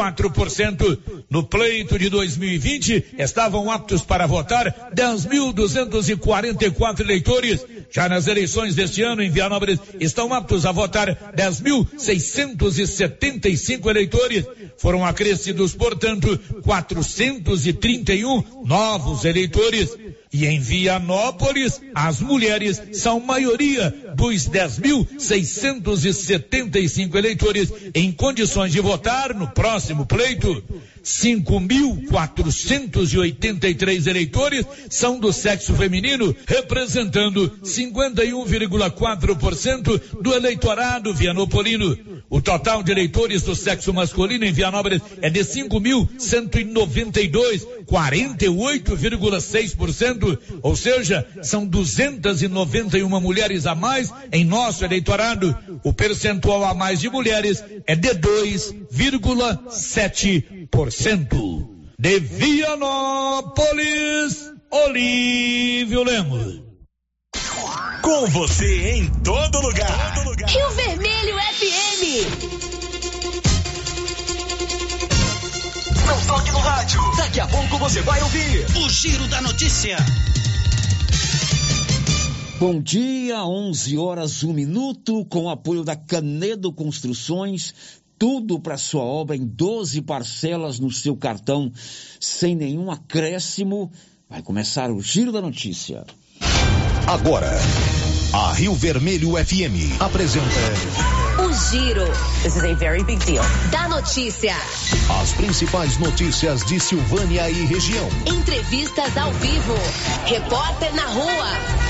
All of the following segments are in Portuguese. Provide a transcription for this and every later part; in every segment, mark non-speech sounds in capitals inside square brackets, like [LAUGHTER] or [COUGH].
4%. No pleito de 2020, estavam aptos para votar 10.244 eleitores. Já nas eleições deste ano, em Vianópolis, estão aptos a votar 10.675 eleitores. Foram acrescidos, portanto, 431 novos eleitores. E em Vianópolis, as mulheres são maioria dos 10.675 eleitores em condições de votar no próximo pleito. 5.483 eleitores são do sexo feminino, representando 51,4% do eleitorado vianopolino. O total de eleitores do sexo masculino em Vianópolis é de 5.192, 48,6%, ou seja, são 291 mulheres a mais em nosso eleitorado. O percentual a mais de mulheres é de 2,7%. De Vianópolis, Olívio Lemos. Com você em todo lugar. Todo lugar. Rio Vermelho FM. Não toque no rádio. Daqui a pouco você vai ouvir o Giro da Notícia. Bom dia, 11 horas, 1 minuto, com o apoio da Canedo Construções. Tudo para sua obra em 12 parcelas no seu cartão, sem nenhum acréscimo. Vai começar o Giro da Notícia. Agora, a Rio Vermelho FM apresenta. O Giro. This is a very big deal. Da notícia. As principais notícias de Silvânia e região. Entrevistas ao vivo. Repórter na rua.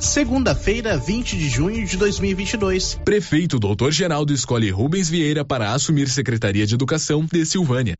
Segunda-feira, 20 de junho de 2022. Prefeito Doutor Geraldo escolhe Rubens Vieira para assumir Secretaria de Educação de Silvânia.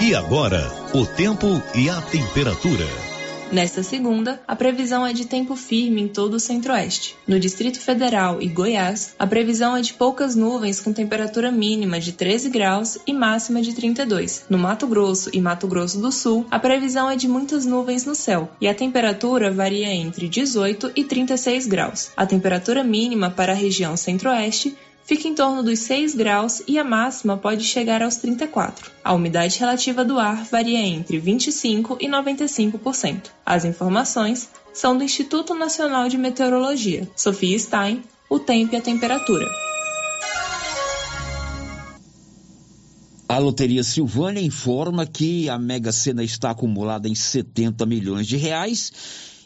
E agora, o tempo e a temperatura. Nesta segunda, a previsão é de tempo firme em todo o centro-oeste. No Distrito Federal e Goiás, a previsão é de poucas nuvens com temperatura mínima de 13 graus e máxima de 32. No Mato Grosso e Mato Grosso do Sul, a previsão é de muitas nuvens no céu e a temperatura varia entre 18 e 36 graus. A temperatura mínima para a região centro-oeste fica em torno dos 6 graus e a máxima pode chegar aos 34. A umidade relativa do ar varia entre 25% e 95%. As informações são do Instituto Nacional de Meteorologia. Sofia Stein, o tempo e a temperatura. A Loteria Silvânia informa que a Mega Sena está acumulada em 70 milhões de reais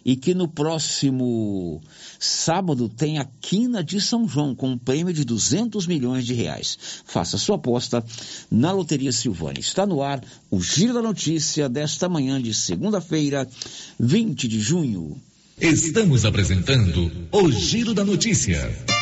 e que no próximo sábado tem a Quina de São João com um prêmio de 200 milhões de reais. Faça sua aposta na Loteria Silvânia. Está no ar o Giro da Notícia desta manhã de segunda-feira, 20 de junho. Estamos apresentando o Giro da Notícia.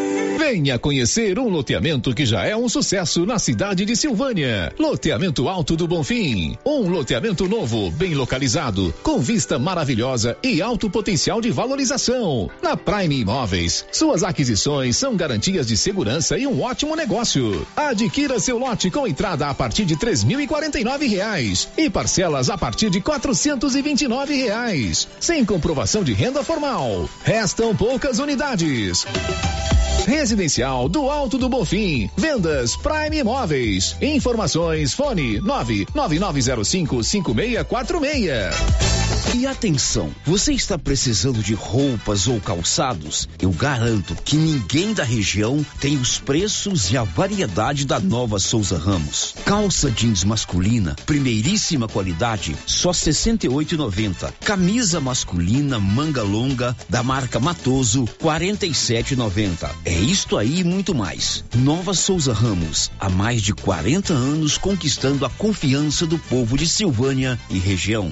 Venha conhecer um loteamento que já é um sucesso na cidade de Silvânia. Loteamento Alto do Bonfim. Um loteamento novo, bem localizado, com vista maravilhosa e alto potencial de valorização. Na Prime Imóveis, suas aquisições são garantias de segurança e um ótimo negócio. Adquira seu lote com entrada a partir de três mil e quarenta e nove reais e parcelas a partir de quatrocentos e vinte e nove reais, sem comprovação de renda formal. Restam poucas unidades. Residencial do Alto do Bonfim. Vendas Prime Imóveis. Informações fone 99905 5646. E atenção, você está precisando de roupas ou calçados? Eu garanto que ninguém da região tem os preços e a variedade da nova Souza Ramos. Calça jeans masculina, primeiríssima qualidade, só 68,90. Camisa masculina manga longa da marca Matoso, 47,90. É isto aí e muito mais. Nova Souza Ramos, há mais de 40 anos conquistando a confiança do povo de Silvânia e região.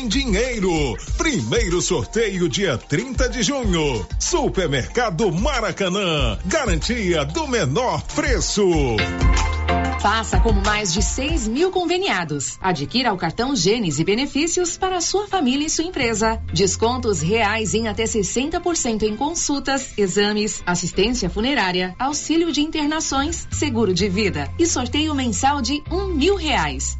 em dinheiro. Primeiro sorteio dia 30 de junho. Supermercado Maracanã. Garantia do menor preço. Faça como mais de 6 mil conveniados. Adquira o cartão Gênesis e benefícios para sua família e sua empresa. Descontos reais em até 60% em consultas, exames, assistência funerária, auxílio de internações, seguro de vida e sorteio mensal de um mil reais.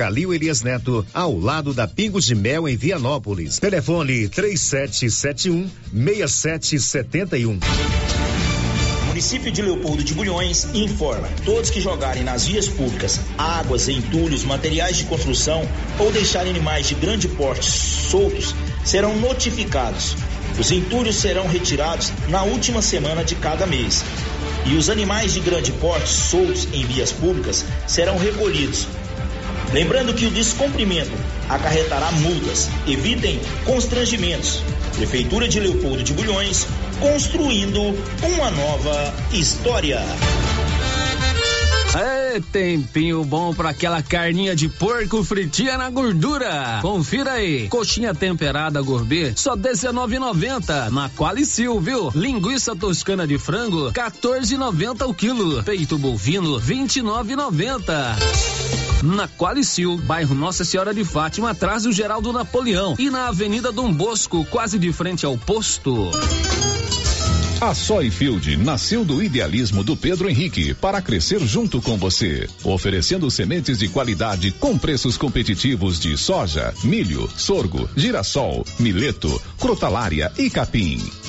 Calil Elias Neto, ao lado da Pingo de Mel em Vianópolis. Telefone 3771 6771. Município de Leopoldo de Bulhões informa: todos que jogarem nas vias públicas águas, entulhos, materiais de construção ou deixarem animais de grande porte soltos serão notificados. Os entulhos serão retirados na última semana de cada mês. E os animais de grande porte soltos em vias públicas serão recolhidos. Lembrando que o descumprimento acarretará multas. Evitem constrangimentos. Prefeitura de Leopoldo de Bulhões, construindo uma nova história. É tempinho bom para aquela carninha de porco fritinha na gordura. Confira aí. Coxinha temperada gourmet, só 19,90 na Qualicil, viu? Linguiça toscana de frango, 14,90 o quilo. Peito bovino, 29,90. Na Qualicil, bairro Nossa Senhora de Fátima, atrás do Geraldo Napoleão e na Avenida Dom Bosco, quase de frente ao posto. A Soyfield nasceu do idealismo do Pedro Henrique para crescer junto com você, oferecendo sementes de qualidade com preços competitivos de soja, milho, sorgo, girassol, mileto, crotalária e capim.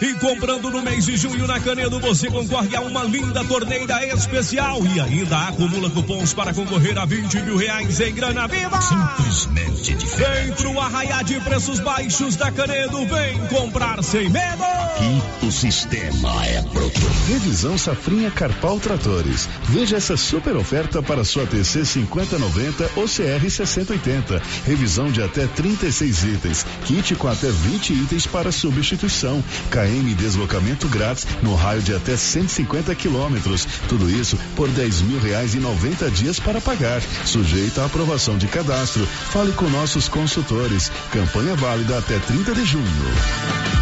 E comprando no mês de junho na Canedo, você concorre a uma linda torneira especial e ainda acumula cupons para concorrer a 20 mil reais em grana viva. Simplesmente diferente. Vem pro arraiar de preços baixos da Canedo, vem comprar sem medo. Aqui o sistema é bruto. Revisão Safrinha Carpal Tratores. Veja essa super oferta para sua TC 5090 ou CR 6080. Revisão de até 36 itens. Kit com até 20 itens para substituição. KM deslocamento grátis no raio de até 150 quilômetros. Tudo isso por 10 mil reais e 90 dias para pagar. Sujeito à aprovação de cadastro. Fale com nossos consultores. Campanha válida até 30 de junho.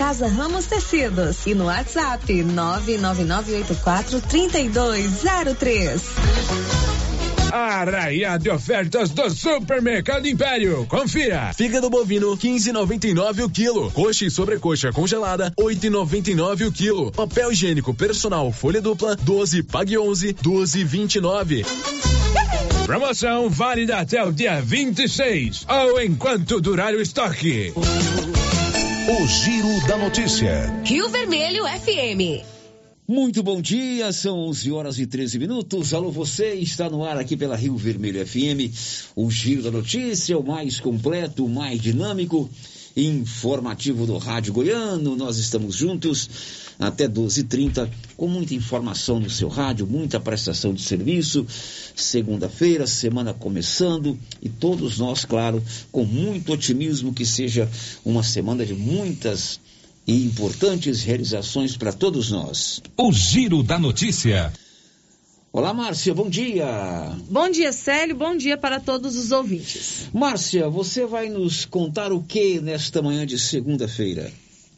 Casa Ramos Tecidos e no WhatsApp 999843203. Arraia de ofertas do Supermercado Império. Confira. Fígado bovino 15,99 o quilo. Coxa e sobrecoxa congelada 8,99 o quilo. Papel higiênico personal folha dupla 12 pague 11 12,29. Promoção válida até o dia 26 ou enquanto durar o estoque. O Giro da Notícia. Rio Vermelho FM. Muito bom dia, são 11 horas e 13 minutos. Alô, você está no ar aqui pela Rio Vermelho FM. O Giro da Notícia, o mais completo, o mais dinâmico, informativo do Rádio Goiano. Nós estamos juntos até 12h30 com muita informação no seu rádio, muita prestação de serviço. Segunda-feira, semana começando e todos nós, claro, com muito otimismo que seja uma semana de muitas e importantes realizações para todos nós. O Giro da Notícia. Olá, Márcia, bom dia. Bom dia, Célio, bom dia para todos os ouvintes. Márcia, você vai nos contar o que nesta manhã de segunda-feira?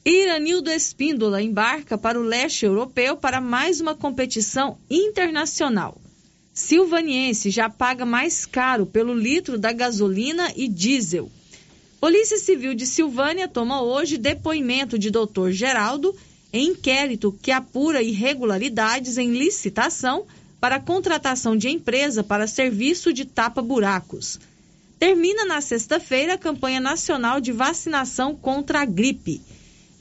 Iranildo Espíndola embarca para o leste europeu para mais uma competição internacional. Silvaniense já paga mais caro pelo litro da gasolina e diesel. Polícia Civil de Silvânia toma hoje depoimento de Dr. Geraldo em inquérito que apura irregularidades em licitação para contratação de empresa para serviço de tapa-buracos. Termina na sexta-feira a campanha nacional de vacinação contra a gripe.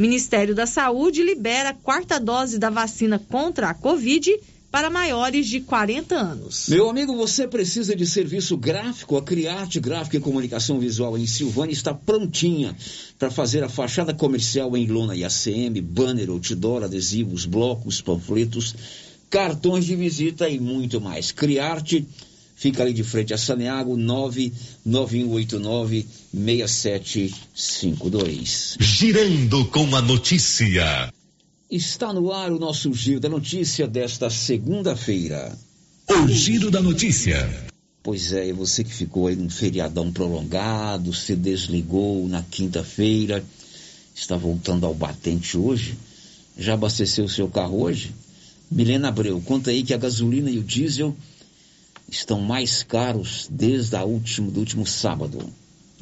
Ministério da Saúde libera quarta dose da vacina contra a Covid para maiores de 40 anos. Meu amigo, você precisa de serviço gráfico? A Criarte Gráfica e Comunicação Visual em Silvânia está prontinha para fazer a fachada comercial em lona e ACM, banner, outdoor, adesivos, blocos, panfletos, cartões de visita e muito mais. Criarte fica ali de frente a Saneago 991896752. Girando com a notícia. Está no ar o nosso Giro da Notícia desta segunda-feira. O Giro da Notícia. Pois é, e você que ficou aí num feriadão prolongado, se desligou na quinta-feira, está voltando ao batente hoje, já abasteceu o seu carro hoje? Milena Abreu, conta aí que a gasolina e o diesel estão mais caros desde a último, do último sábado.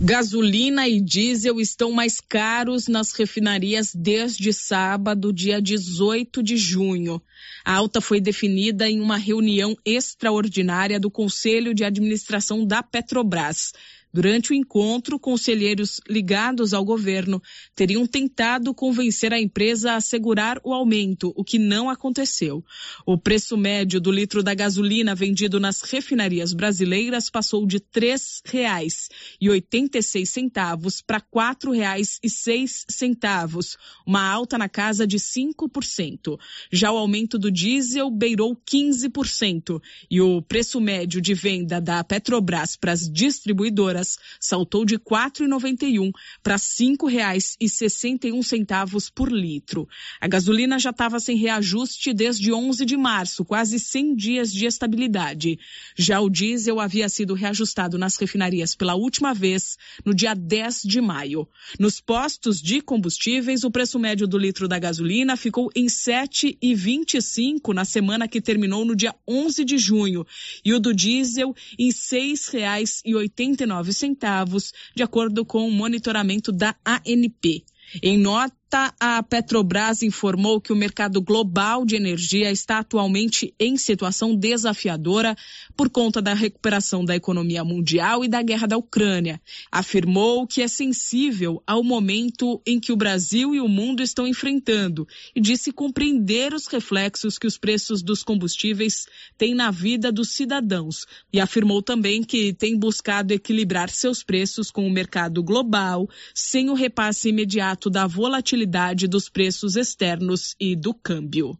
Gasolina e diesel estão mais caros nas refinarias desde sábado, dia 18 de junho. A alta foi definida em uma reunião extraordinária do Conselho de Administração da Petrobras. Durante o encontro, conselheiros ligados ao governo teriam tentado convencer a empresa a segurar o aumento, o que não aconteceu. O preço médio do litro da gasolina vendido nas refinarias brasileiras passou de R$ 3,86 para R$ 4,06, uma alta na casa de 5%. Já o aumento do diesel beirou 15% e o preço médio de venda da Petrobras para as distribuidoras saltou de R$ 4,91 para R$ 5,61 por litro. A gasolina já estava sem reajuste desde 11 de março, quase 100 dias de estabilidade. Já o diesel havia sido reajustado nas refinarias pela última vez no dia 10 de maio. Nos postos de combustíveis, o preço médio do litro da gasolina ficou em R$ 7,25 na semana que terminou no dia 11 de junho e o do diesel em R$ 6,89 centavos, de acordo com o monitoramento da ANP. Em nota, a Petrobras informou que o mercado global de energia está atualmente em situação desafiadora por conta da recuperação da economia mundial e da guerra da Ucrânia. Afirmou que é sensível ao momento em que o Brasil e o mundo estão enfrentando e disse compreender os reflexos que os preços dos combustíveis têm na vida dos cidadãos. E afirmou também que tem buscado equilibrar seus preços com o mercado global, sem o repasse imediato da volatilidade volatilidade dos preços externos e do câmbio.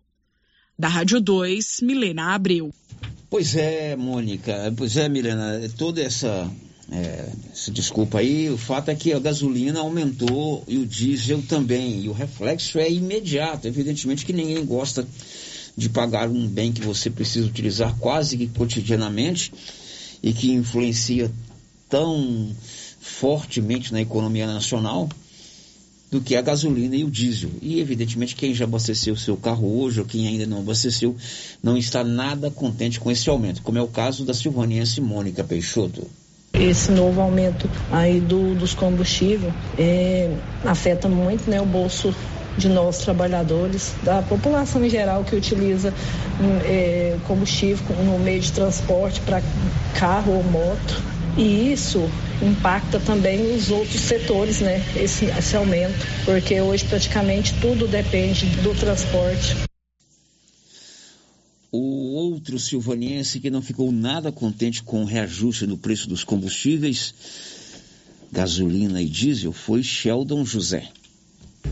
Da Rádio 2, Milena Abreu. Pois é, Mônica. Pois é, Milena. Toda essa, é, essa desculpa aí, o fato é que a gasolina aumentou e o diesel também. E o reflexo é imediato. Evidentemente que ninguém gosta de pagar um bem que você precisa utilizar quase que cotidianamente e que influencia tão fortemente na economia nacional do que a gasolina e o diesel. E, evidentemente, quem já abasteceu o seu carro hoje ou quem ainda não abasteceu não está nada contente com esse aumento, como é o caso da silvaniense Mônica Peixoto. Esse novo aumento aí do, dos combustíveis é, afeta muito né, o bolso de nós trabalhadores, da população em geral que utiliza é, combustível no meio de transporte para carro ou moto. E isso impacta também os outros setores, né? Esse, esse aumento, porque hoje praticamente tudo depende do transporte. O outro silvaniense que não ficou nada contente com o reajuste no preço dos combustíveis, gasolina e diesel, foi Sheldon José.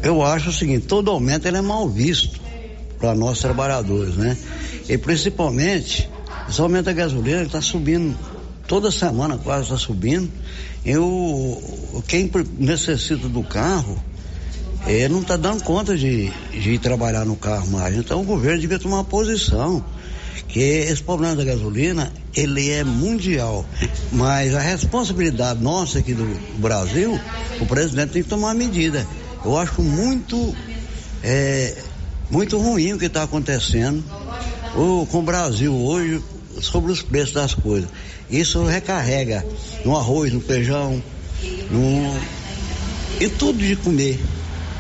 Eu acho o seguinte, todo aumento é mal visto para nós trabalhadores, né? E principalmente, esse aumento da gasolina está subindo toda semana quase está subindo. Eu, quem necessita do carro, é, não está dando conta de, de ir trabalhar no carro mais. Então o governo devia tomar uma posição. Que esse problema da gasolina, ele é mundial. Mas a responsabilidade nossa aqui do Brasil, o presidente tem que tomar medida. Eu acho muito, é, muito ruim o que está acontecendo o, com o Brasil hoje sobre os preços das coisas. Isso recarrega no arroz, no feijão, no, em tudo de comer.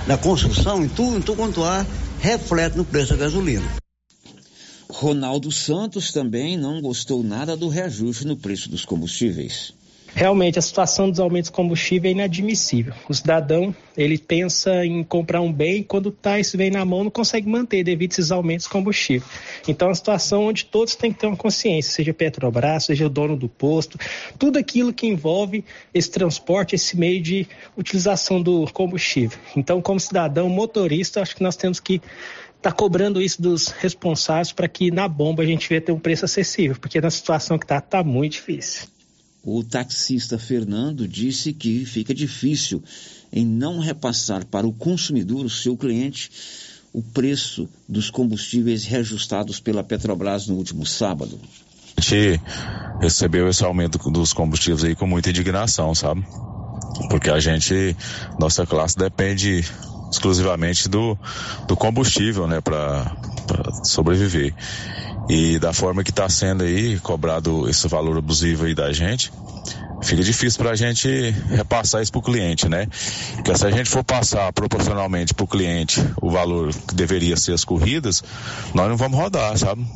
Na construção, em tudo, em tudo quanto há, reflete no preço da gasolina. Ronaldo Santos também não gostou nada do reajuste no preço dos combustíveis. Realmente, a situação dos aumentos de combustível é inadmissível. O cidadão, ele pensa em comprar um bem e quando tá esse bem na mão não consegue manter devido a esses aumentos de combustível. Então, é uma situação onde todos têm que ter uma consciência, seja Petrobras, seja o dono do posto, tudo aquilo que envolve esse transporte, esse meio de utilização do combustível. Então, como cidadão motorista, acho que nós temos que está cobrando isso dos responsáveis para que na bomba a gente venha ter um preço acessível, porque na situação que está, está muito difícil. O taxista Fernando disse que fica difícil em não repassar para o consumidor, o seu cliente, o preço dos combustíveis reajustados pela Petrobras no último sábado. A gente recebeu esse aumento dos combustíveis aí com muita indignação, sabe? Porque a gente, nossa classe depende exclusivamente do, do combustível, né, para sobreviver. E da forma que está sendo aí cobrado esse valor abusivo aí da gente, fica difícil para a gente repassar isso para o cliente, né? Porque se a gente for passar proporcionalmente para o cliente o valor que deveria ser as corridas, nós não vamos rodar, sabe?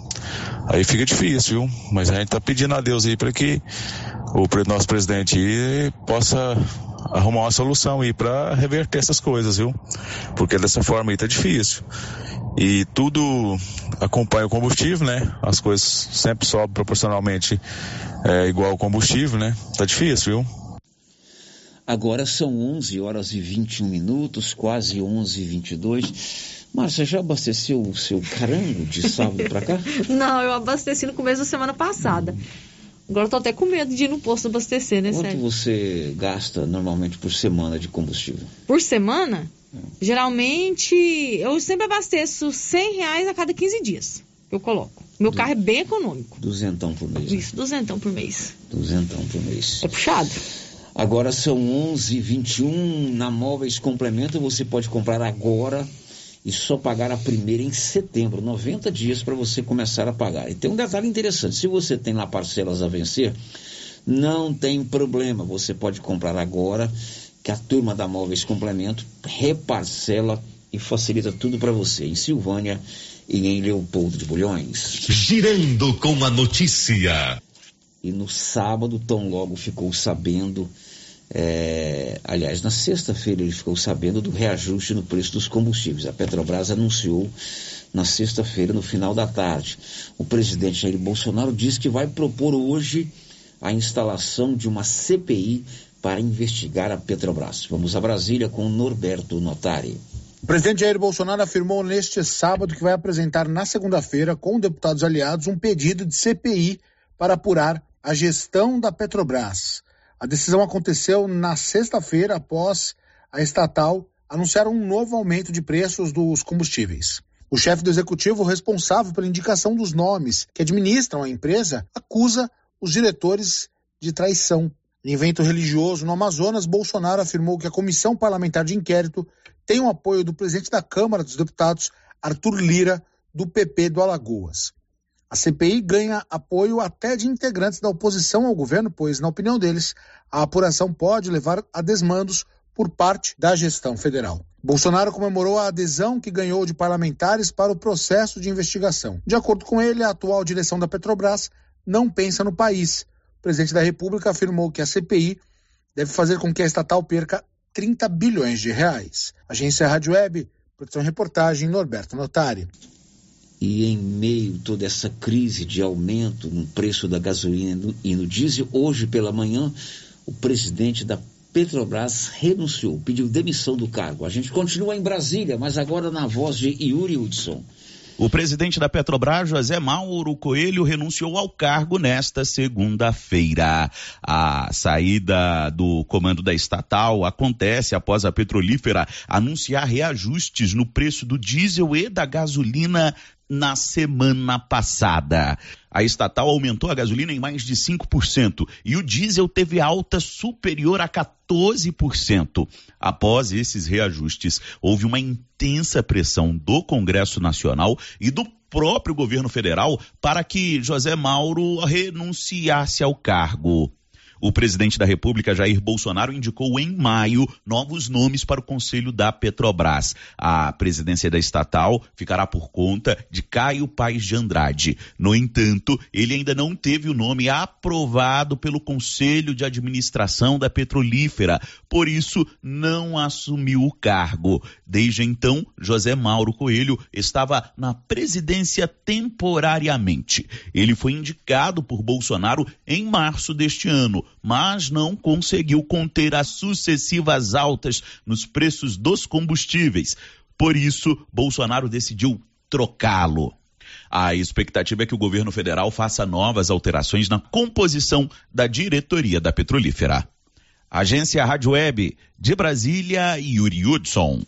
Aí fica difícil, viu? Mas a gente está pedindo a Deus aí para que o nosso presidente possa arrumar uma solução aí para reverter essas coisas, viu? Porque dessa forma aí tá difícil. E tudo acompanha o combustível, né? As coisas sempre sobem proporcionalmente é, igual ao combustível, né? Tá difícil, viu? Agora são 11 horas e 21 minutos, quase 11 e 22. Márcia, já abasteceu o seu carango de sábado para cá? [LAUGHS] Não, eu abasteci no começo da semana passada. Agora eu tô até com medo de ir no posto abastecer, né, Quanto Sérgio? você gasta normalmente por semana de combustível? Por semana? É. Geralmente, eu sempre abasteço 100 reais a cada 15 dias. Eu coloco. Meu du... carro é bem econômico. Duzentão por mês. Isso, duzentão por mês. Duzentão por mês. É puxado. Agora são 11h21. Na Móveis Complemento você pode comprar agora e só pagar a primeira em setembro, 90 dias para você começar a pagar. E tem um detalhe interessante: se você tem lá parcelas a vencer, não tem problema, você pode comprar agora, que a turma da Móveis Complemento reparcela e facilita tudo para você em Silvânia e em Leopoldo de Bulhões. Girando com a notícia. E no sábado, tão logo ficou sabendo é, aliás, na sexta-feira ele ficou sabendo do reajuste no preço dos combustíveis. A Petrobras anunciou na sexta-feira, no final da tarde. O presidente Jair Bolsonaro disse que vai propor hoje a instalação de uma CPI para investigar a Petrobras. Vamos a Brasília com Norberto Notari. O presidente Jair Bolsonaro afirmou neste sábado que vai apresentar na segunda-feira, com deputados aliados, um pedido de CPI para apurar a gestão da Petrobras. A decisão aconteceu na sexta-feira após a estatal anunciar um novo aumento de preços dos combustíveis. O chefe do executivo responsável pela indicação dos nomes que administram a empresa acusa os diretores de traição. Em evento religioso no Amazonas, Bolsonaro afirmou que a comissão parlamentar de inquérito tem o apoio do presidente da Câmara dos Deputados, Arthur Lira, do PP do Alagoas. A CPI ganha apoio até de integrantes da oposição ao governo, pois, na opinião deles, a apuração pode levar a desmandos por parte da gestão federal. Bolsonaro comemorou a adesão que ganhou de parlamentares para o processo de investigação. De acordo com ele, a atual direção da Petrobras não pensa no país. O presidente da República afirmou que a CPI deve fazer com que a estatal perca 30 bilhões de reais. Agência Rádio Web, produção e reportagem Norberto Notari. E em meio a toda essa crise de aumento no preço da gasolina e no diesel, hoje pela manhã, o presidente da Petrobras renunciou, pediu demissão do cargo. A gente continua em Brasília, mas agora na voz de Yuri Hudson. O presidente da Petrobras, José Mauro Coelho, renunciou ao cargo nesta segunda-feira. A saída do comando da estatal acontece após a petrolífera anunciar reajustes no preço do diesel e da gasolina na semana passada. A estatal aumentou a gasolina em mais de 5% e o diesel teve alta superior a 14%. Após esses reajustes, houve uma intensa pressão do Congresso Nacional e do próprio governo federal para que José Mauro renunciasse ao cargo. O presidente da República, Jair Bolsonaro, indicou em maio novos nomes para o conselho da Petrobras. A presidência da estatal ficará por conta de Caio Paes de Andrade. No entanto, ele ainda não teve o nome aprovado pelo conselho de administração da petrolífera, por isso não assumiu o cargo. Desde então, José Mauro Coelho estava na presidência temporariamente. Ele foi indicado por Bolsonaro em março deste ano, mas não conseguiu conter as sucessivas altas nos preços dos combustíveis. Por isso, Bolsonaro decidiu trocá-lo. A expectativa é que o governo federal faça novas alterações na composição da diretoria da petrolífera. Agência Rádio Web de Brasília, Yuri Hudson.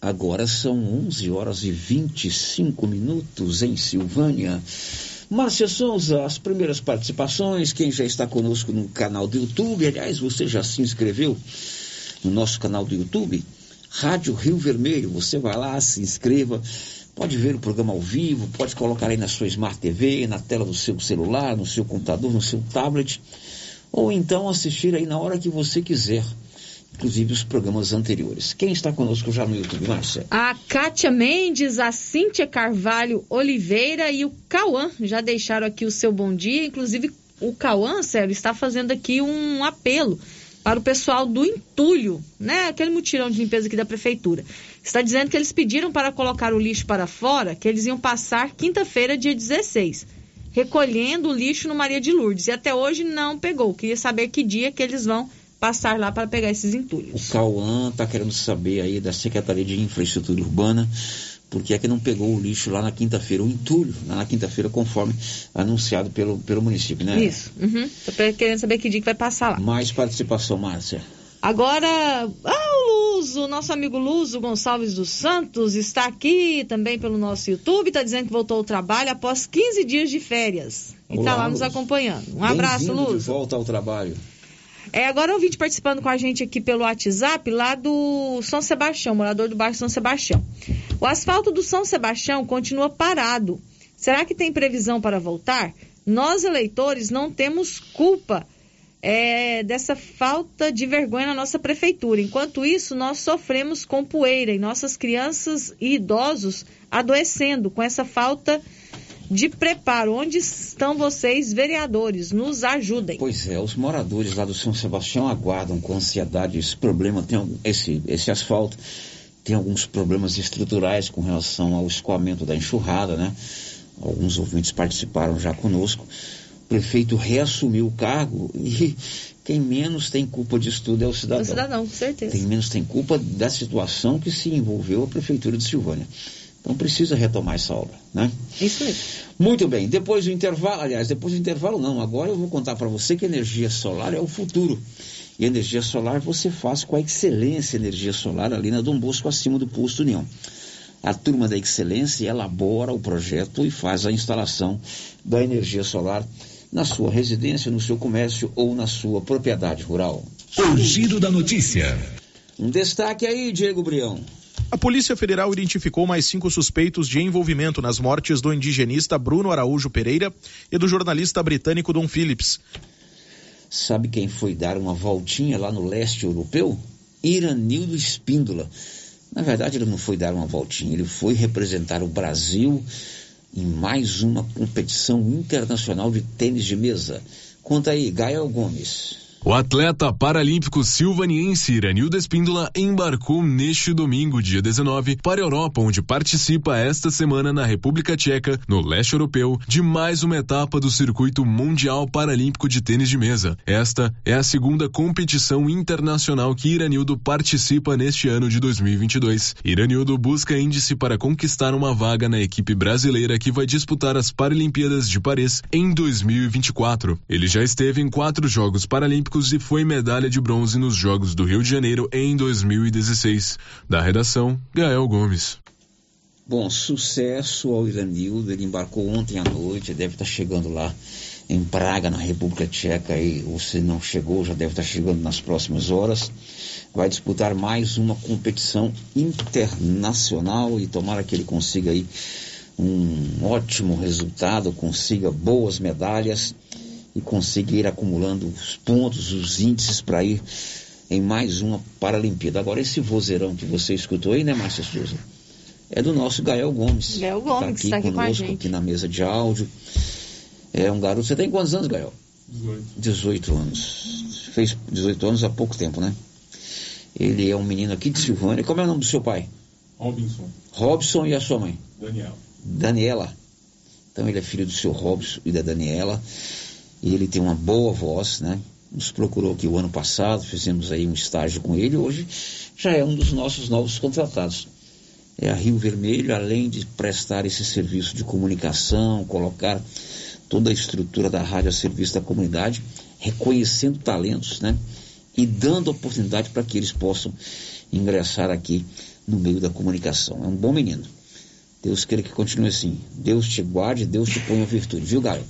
Agora são 11 horas e 25 minutos em Silvânia. Márcia Souza, as primeiras participações, quem já está conosco no canal do YouTube, aliás, você já se inscreveu no nosso canal do YouTube? Rádio Rio Vermelho, você vai lá, se inscreva, pode ver o programa ao vivo, pode colocar aí na sua Smart TV, na tela do seu celular, no seu computador, no seu tablet, ou então assistir aí na hora que você quiser inclusive os programas anteriores. Quem está conosco já no YouTube, Márcia? A Kátia Mendes, a Cíntia Carvalho Oliveira e o Cauã já deixaram aqui o seu bom dia. Inclusive, o Cauã, Sérgio, está fazendo aqui um apelo para o pessoal do entulho, né? Aquele mutirão de limpeza aqui da prefeitura. Está dizendo que eles pediram para colocar o lixo para fora, que eles iam passar quinta-feira, dia 16, recolhendo o lixo no Maria de Lourdes. E até hoje não pegou. Queria saber que dia que eles vão passar lá para pegar esses entulhos. O Cauã está querendo saber aí da Secretaria de Infraestrutura Urbana por que é que não pegou o lixo lá na quinta-feira, o entulho lá na quinta-feira, conforme anunciado pelo, pelo município, né? Isso. Uhum. Tô querendo saber que dia que vai passar lá. Mais participação, Márcia. Agora, ah, o Luzo, nosso amigo Luzo Gonçalves dos Santos, está aqui também pelo nosso YouTube, está dizendo que voltou ao trabalho após 15 dias de férias. E está lá nos acompanhando. Um abraço, Luzo. de volta ao trabalho. É, agora ouvinte participando com a gente aqui pelo WhatsApp, lá do São Sebastião, morador do bairro São Sebastião. O asfalto do São Sebastião continua parado. Será que tem previsão para voltar? Nós, eleitores, não temos culpa é, dessa falta de vergonha na nossa prefeitura. Enquanto isso, nós sofremos com poeira e nossas crianças e idosos adoecendo com essa falta de de preparo. Onde estão vocês, vereadores? Nos ajudem. Pois é, os moradores lá do São Sebastião aguardam com ansiedade esse problema, tem esse, esse asfalto, tem alguns problemas estruturais com relação ao escoamento da enxurrada, né? Alguns ouvintes participaram já conosco. O prefeito reassumiu o cargo e quem menos tem culpa disso tudo é o cidadão. O cidadão, com certeza. Quem menos tem culpa da situação que se envolveu a prefeitura de Silvânia. Então precisa retomar essa obra, né? Isso mesmo. Muito bem, depois do intervalo, aliás, depois do intervalo não, agora eu vou contar para você que energia solar é o futuro. E energia solar você faz com a excelência energia solar ali na Dom Bosco, acima do posto União. A turma da excelência elabora o projeto e faz a instalação da energia solar na sua residência, no seu comércio ou na sua propriedade rural. O giro da notícia. Um destaque aí, Diego Brião. A Polícia Federal identificou mais cinco suspeitos de envolvimento nas mortes do indigenista Bruno Araújo Pereira e do jornalista britânico Don Phillips. Sabe quem foi dar uma voltinha lá no leste europeu? Iranildo Espíndola. Na verdade, ele não foi dar uma voltinha, ele foi representar o Brasil em mais uma competição internacional de tênis de mesa. Conta aí, Gael Gomes. O atleta paralímpico silvaniense Iranildo Espíndola embarcou neste domingo, dia 19, para a Europa, onde participa esta semana na República Tcheca, no leste europeu, de mais uma etapa do circuito mundial paralímpico de tênis de mesa. Esta é a segunda competição internacional que Iranildo participa neste ano de 2022. Iranildo busca índice para conquistar uma vaga na equipe brasileira que vai disputar as Paralimpíadas de Paris em 2024. Ele já esteve em quatro Jogos Paralímpicos e foi medalha de bronze nos Jogos do Rio de Janeiro em 2016. Da redação, Gael Gomes. Bom, sucesso ao Iranildo. Ele embarcou ontem à noite, deve estar chegando lá em Praga, na República Tcheca, e se não chegou, já deve estar chegando nas próximas horas. Vai disputar mais uma competição internacional e tomara que ele consiga aí um ótimo resultado, consiga boas medalhas e consiga ir acumulando os pontos, os índices para ir em mais uma Paralimpíada. Agora, esse vozeirão que você escutou aí, né, Márcia Souza? É do nosso Gael Gomes. Gael Gomes, tá aqui, está aqui conosco, com a gente. aqui na mesa de áudio. É um garoto. Você tem quantos anos, Gael? 18. 18 anos. Fez 18 anos há pouco tempo, né? Ele é um menino aqui de Silvânia. Como é o nome do seu pai? Robinson. Robson e a sua mãe? Daniel. Daniela. Então ele é filho do seu Robson e da Daniela. E ele tem uma boa voz, né? Nos procurou aqui o ano passado, fizemos aí um estágio com ele. Hoje já é um dos nossos novos contratados. É a Rio Vermelho, além de prestar esse serviço de comunicação, colocar toda a estrutura da rádio a serviço da comunidade, reconhecendo talentos, né? E dando oportunidade para que eles possam ingressar aqui no meio da comunicação. É um bom menino. Deus queira que continue assim. Deus te guarde, Deus te ponha virtude, viu, Gaio?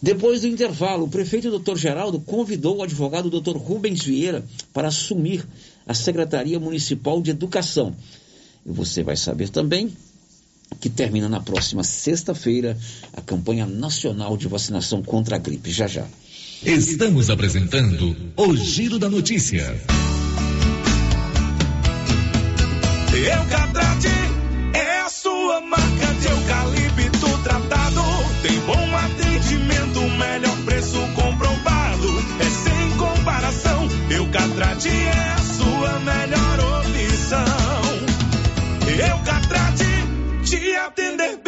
Depois do intervalo, o prefeito Dr. Geraldo convidou o advogado Dr. Rubens Vieira para assumir a Secretaria Municipal de Educação. E você vai saber também que termina na próxima sexta-feira a campanha nacional de vacinação contra a gripe. Já já. Estamos apresentando o Giro da Notícia. Eucatrate é a sua marca Eucatrate é a sua melhor opção. Eucatrate te atender bem,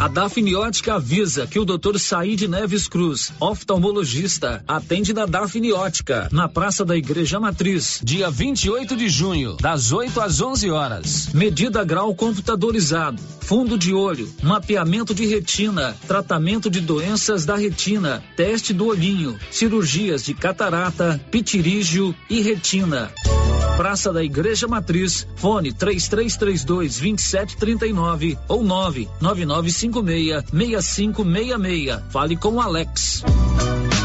A Dafniótica avisa que o Dr. Saíde Neves Cruz, oftalmologista, atende na Dafniótica, na Praça da Igreja Matriz, dia 28 de junho, das 8 às 11 horas. Medida grau computadorizado, fundo de olho, mapeamento de retina, tratamento de doenças da retina, teste do olhinho, cirurgias de catarata, pitirígio e retina. Praça da Igreja Matriz, fone 3332 2739 ou 99956 6566. Fale com Alex.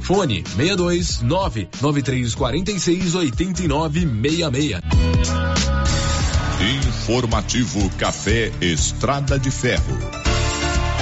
Fone 62 99346 8966. Informativo Café Estrada de Ferro.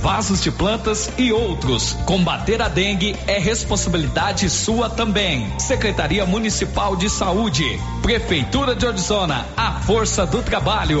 vasos de plantas e outros. Combater a dengue é responsabilidade sua também. Secretaria Municipal de Saúde, Prefeitura de Orizona, a força do trabalho.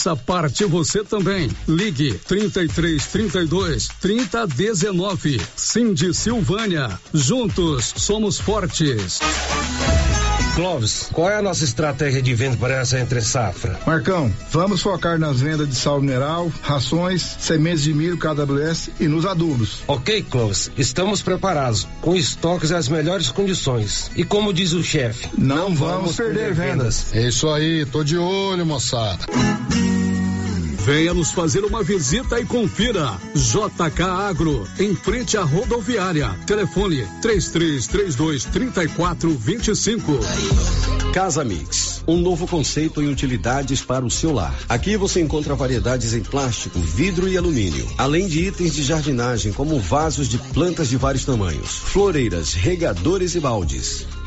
parte você também. Ligue 33 32 30 19. Cindy Silvânia. Juntos somos fortes. Clóvis, qual é a nossa estratégia de venda para essa entre safra? Marcão, vamos focar nas vendas de sal mineral, rações, sementes de milho KWS e nos adubos. Ok, Clóvis, estamos preparados, com estoques e as melhores condições. E como diz o chefe, não, vamos, perder vendas. É isso aí, tô de olho, moçada. Venha nos fazer uma visita e confira. JK Agro, em frente à rodoviária. Telefone 3332 3425. Casa Mix, um novo conceito em utilidades para o seu lar. Aqui você encontra variedades em plástico, vidro e alumínio, além de itens de jardinagem como vasos de plantas de vários tamanhos, floreiras, regadores e baldes.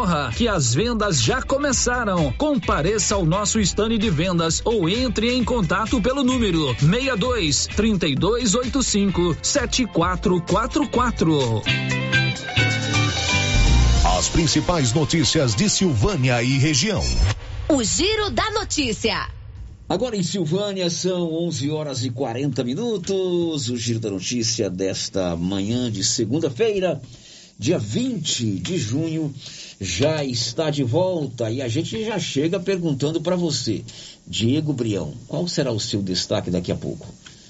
corra, que as vendas já começaram. Compareça ao nosso estande de vendas ou entre em contato pelo número 62 3285 7444. As principais notícias de Silvânia e região. O Giro da Notícia. Agora em Silvânia são 11 horas e 40 minutos. O Giro da Notícia desta manhã de segunda-feira, dia 20 de junho, já está de volta e a gente já chega perguntando para você, Diego Brião, qual será o seu destaque daqui a pouco?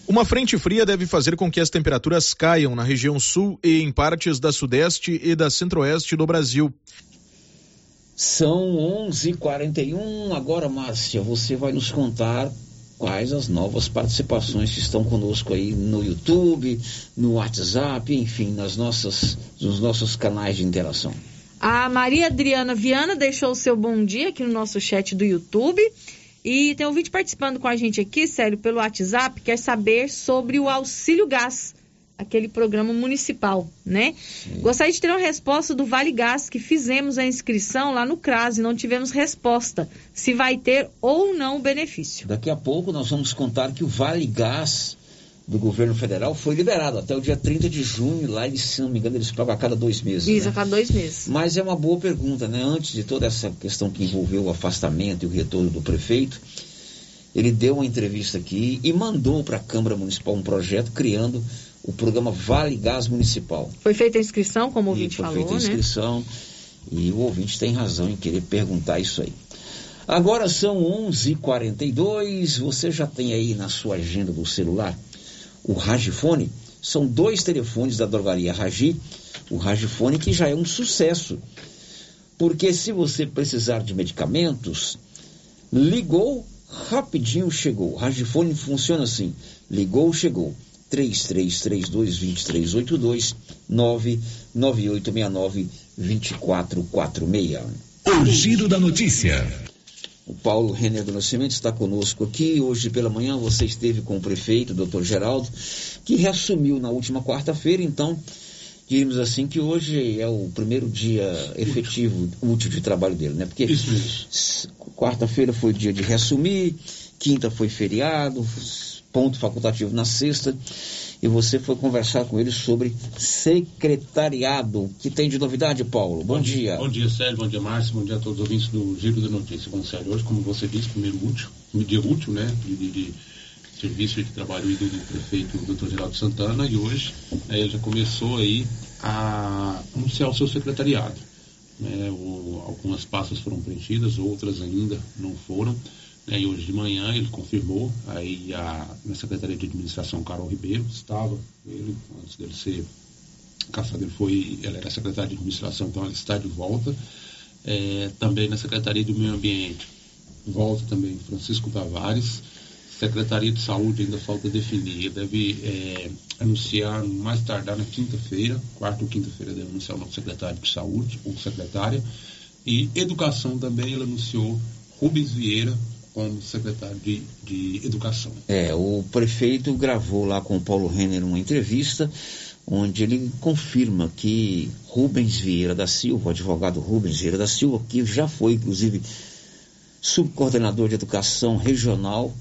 Uma frente fria deve fazer com que as temperaturas caiam na região sul e em partes da sudeste e da centro-oeste do Brasil. São 11:41 agora, Márcia, você vai nos contar quais as novas participações que estão conosco aí no YouTube, no WhatsApp, enfim, nas nossas, nos nossos canais de interação. A Maria Adriana Viana deixou o seu bom dia aqui no nosso chat do YouTube. E tem um vídeo participando com a gente aqui, sério, pelo WhatsApp, quer saber sobre o auxílio gás, aquele programa municipal, né? Sim. Gostaria de ter uma resposta do Vale Gás, que fizemos a inscrição lá no CRAS e não tivemos resposta, se vai ter ou não o benefício. Daqui a pouco nós vamos contar que o Vale Gás do governo federal foi liberado até o dia 30 de junho, lá eles, se não me engano, eles pagam a cada dois meses. Isso, né? a cada dois meses. Mas é uma boa pergunta, né? Antes de toda essa questão que envolveu o afastamento e o retorno do prefeito, ele deu uma entrevista aqui e mandou para a Câmara Municipal um projeto criando o programa Vale Gás Municipal. Foi feita a inscrição, como o ouvinte foi falou, feita a inscrição né? e o ouvinte tem razão em querer perguntar isso aí. Agora são 11:42. Você já tem aí na sua agenda do celular o Ragifone? São dois telefones da drogaria Ragi. O Ragifone que já é um sucesso. Porque se você precisar de medicamentos, ligou, rapidinho chegou. O Ragifone funciona assim: ligou, chegou. 3332-2382, 99869-2446. O Giro da Notícia. O Paulo René do Nascimento está conosco aqui. Hoje pela manhã você esteve com o prefeito, doutor Geraldo, que reassumiu na última quarta-feira, então diríamos assim que hoje é o primeiro dia efetivo, útil de trabalho dele, né? Porque quarta-feira foi o dia de reassumir, quinta foi feriado, ponto facultativo na sexta, e você foi conversar com ele sobre secretariado. que tem de novidade, Paulo? Bom, bom dia. Bom dia, Sérgio. Bom dia, Márcio. Bom dia a todos os ouvintes do Giro da Notícia. Bom, Sérgio, hoje, como você disse, primeiro útil, dia útil, né, de, de, de serviço de trabalho do, do prefeito Dr. Geraldo Santana, e hoje né, ele já começou aí a anunciar o seu secretariado. Né, o, algumas pastas foram preenchidas, outras ainda não foram. Né, e hoje de manhã ele confirmou, aí a, na Secretaria de Administração, Carol Ribeiro, estava, ele, antes dele ser caçado, ele foi, ela era secretária de Administração, então ela está de volta. É, também na Secretaria do Meio Ambiente, volta também Francisco Tavares. Secretaria de Saúde ainda falta definir, deve é, anunciar mais tardar na quinta-feira, quarta ou quinta-feira deve anunciar o novo secretário de Saúde ou secretária. E educação também, ele anunciou Rubens Vieira como secretário de, de Educação. É, o prefeito gravou lá com o Paulo Renner uma entrevista onde ele confirma que Rubens Vieira da Silva, o advogado Rubens Vieira da Silva, que já foi, inclusive, subcoordenador de educação regional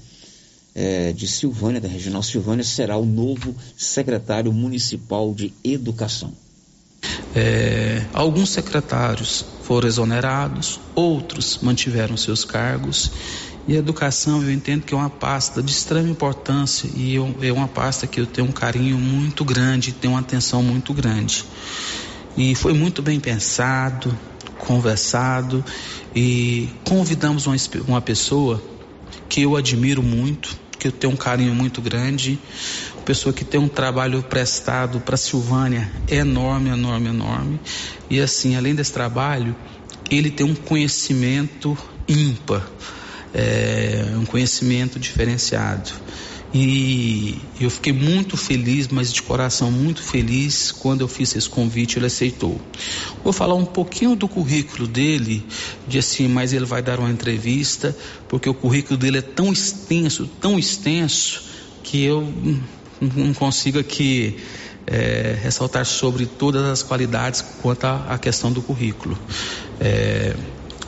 é, de Silvânia, da Regional Silvânia, será o novo secretário municipal de educação. É, alguns secretários foram exonerados, outros mantiveram seus cargos. E a educação eu entendo que é uma pasta de extrema importância e eu, é uma pasta que eu tenho um carinho muito grande, tenho uma atenção muito grande. E foi muito bem pensado, conversado e convidamos uma, uma pessoa que eu admiro muito, que eu tenho um carinho muito grande, pessoa que tem um trabalho prestado para Silvânia enorme, enorme, enorme. E assim, além desse trabalho, ele tem um conhecimento ímpar, é, um conhecimento diferenciado. E eu fiquei muito feliz, mas de coração muito feliz, quando eu fiz esse convite, ele aceitou. Vou falar um pouquinho do currículo dele, de assim, mas ele vai dar uma entrevista, porque o currículo dele é tão extenso, tão extenso, que eu não consigo aqui é, ressaltar sobre todas as qualidades quanto à questão do currículo. É,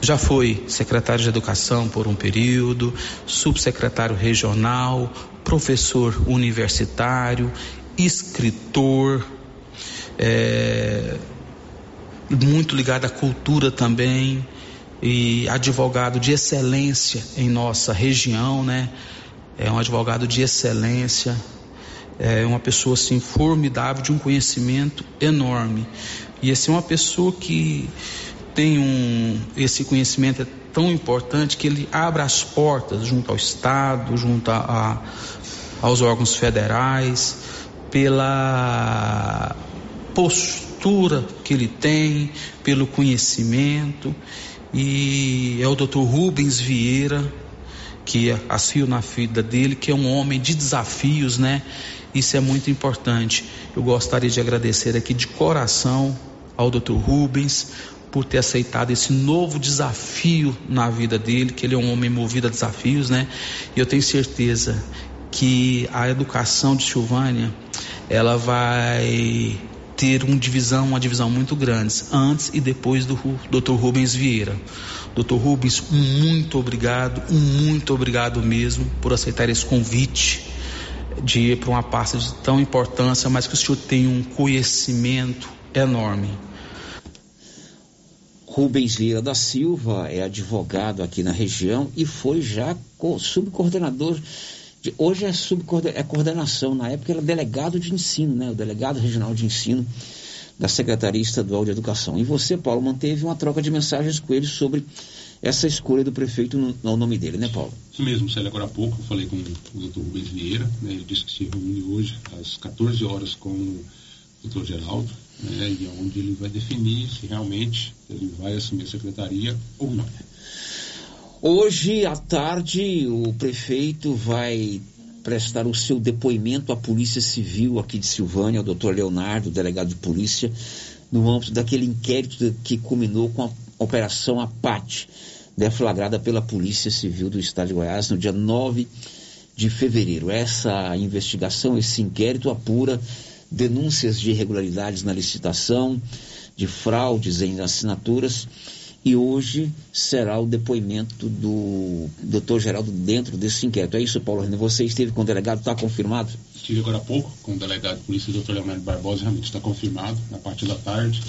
já foi secretário de Educação por um período, subsecretário regional, professor universitário, escritor, é, muito ligado à cultura também, e advogado de excelência em nossa região, né? É um advogado de excelência, é uma pessoa assim formidável, de um conhecimento enorme. E assim, uma pessoa que tem um, esse conhecimento é tão importante que ele abre as portas junto ao Estado, junto a, a, aos órgãos federais, pela postura que ele tem, pelo conhecimento. E é o Dr. Rubens Vieira, que assio na vida dele, que é um homem de desafios, né? Isso é muito importante. Eu gostaria de agradecer aqui de coração ao Dr. Rubens por ter aceitado esse novo desafio na vida dele, que ele é um homem movido a desafios, né? E eu tenho certeza que a educação de Silvânia, ela vai ter uma divisão, uma divisão muito grande, antes e depois do Dr. Rubens Vieira. Dr. Rubens, muito obrigado, muito obrigado mesmo por aceitar esse convite de ir para uma pasta de tão importância, mas que o senhor tem um conhecimento enorme. Rubens Vieira da Silva é advogado aqui na região e foi já subcoordenador. De, hoje é, é coordenação, na época era delegado de ensino, né? O delegado regional de ensino da Secretaria Estadual de Educação. E você, Paulo, manteve uma troca de mensagens com ele sobre essa escolha do prefeito no, no nome dele, né, Paulo? Isso mesmo, Célio. Agora há pouco eu falei com o doutor Rubens Vieira, né? ele disse que se reúne hoje às 14 horas com o doutor Geraldo, né, e é onde ele vai definir se realmente ele vai assumir a secretaria ou não. Hoje à tarde o prefeito vai prestar o seu depoimento à Polícia Civil aqui de Silvânia, o doutor Leonardo, delegado de polícia, no âmbito daquele inquérito que culminou com a Operação Apate, deflagrada pela Polícia Civil do Estado de Goiás no dia 9 de fevereiro. Essa investigação, esse inquérito apura denúncias de irregularidades na licitação, de fraudes em assinaturas, e hoje será o depoimento do doutor Geraldo dentro desse inquérito. É isso, Paulo René? Você esteve com o delegado, está confirmado? Estive agora há pouco com o delegado de polícia, doutor Leonardo Barbosa, realmente está confirmado, na parte da tarde.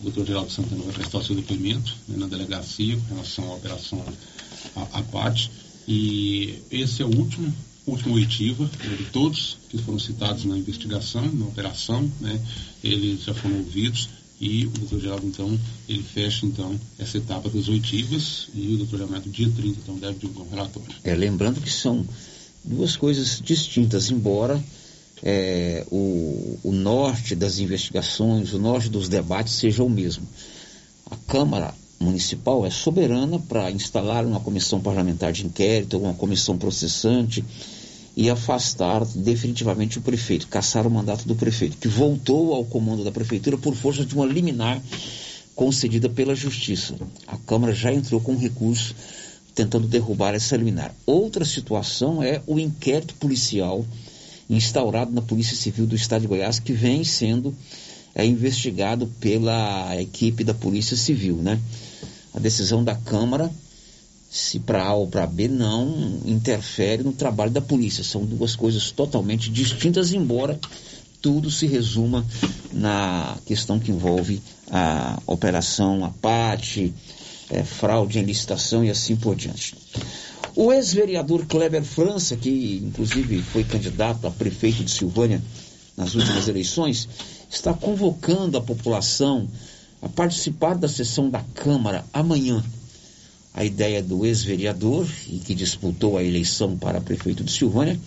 O doutor Geraldo Santana vai prestar o seu depoimento né, na delegacia com relação à operação APAT. E esse é o último última oitiva, de todos que foram citados na investigação, na operação, né, eles já foram ouvidos e o doutor Geraldo, então, ele fecha, então, essa etapa das oitivas e o doutor Leonardo, dia 30, então, deve divulgar um relatório. É, lembrando que são duas coisas distintas, embora é, o, o norte das investigações, o norte dos debates seja o mesmo. A Câmara Municipal é soberana para instalar uma comissão parlamentar de inquérito, uma comissão processante, e afastar definitivamente o prefeito, caçar o mandato do prefeito, que voltou ao comando da prefeitura por força de uma liminar concedida pela Justiça. A Câmara já entrou com recurso tentando derrubar essa liminar. Outra situação é o inquérito policial instaurado na Polícia Civil do Estado de Goiás, que vem sendo é, investigado pela equipe da Polícia Civil, né? A decisão da Câmara, se para A ou para B, não interfere no trabalho da polícia. São duas coisas totalmente distintas, embora tudo se resuma na questão que envolve a operação Apate, é, fraude em licitação e assim por diante. O ex-vereador Kleber França, que inclusive foi candidato a prefeito de Silvânia nas últimas eleições, está convocando a população a participar da sessão da Câmara amanhã. A ideia do ex-vereador, e que disputou a eleição para prefeito de Silvânia,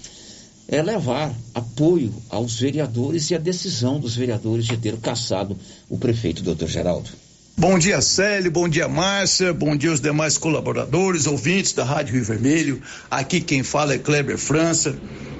é levar apoio aos vereadores e a decisão dos vereadores de ter caçado o prefeito, doutor Geraldo. Bom dia, Célio. Bom dia, Márcia. Bom dia aos demais colaboradores, ouvintes da Rádio Rio Vermelho. Aqui quem fala é Kleber França.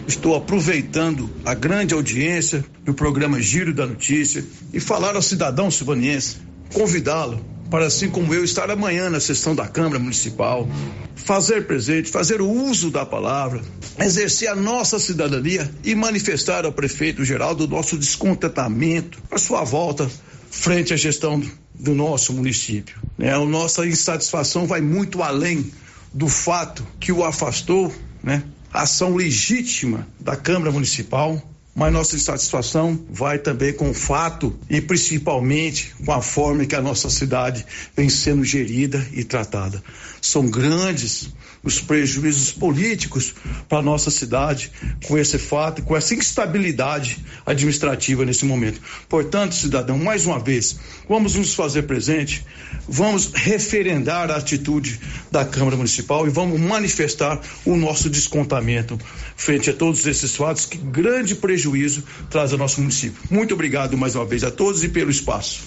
Estou aproveitando a grande audiência do programa Giro da Notícia e falar ao cidadão silvaniense, convidá-lo para, assim como eu, estar amanhã na sessão da Câmara Municipal, fazer presente, fazer o uso da palavra, exercer a nossa cidadania e manifestar ao prefeito geral do nosso descontentamento, a sua volta frente à gestão do nosso município. Né? A nossa insatisfação vai muito além do fato que o afastou, né? ação legítima da Câmara Municipal, mas nossa insatisfação vai também com o fato e principalmente com a forma que a nossa cidade vem sendo gerida e tratada. São grandes os prejuízos políticos para a nossa cidade com esse fato, com essa instabilidade administrativa nesse momento. Portanto, cidadão, mais uma vez, vamos nos fazer presente, vamos referendar a atitude da Câmara Municipal e vamos manifestar o nosso descontamento frente a todos esses fatos que grande prejuízo traz ao nosso município. Muito obrigado mais uma vez a todos e pelo espaço.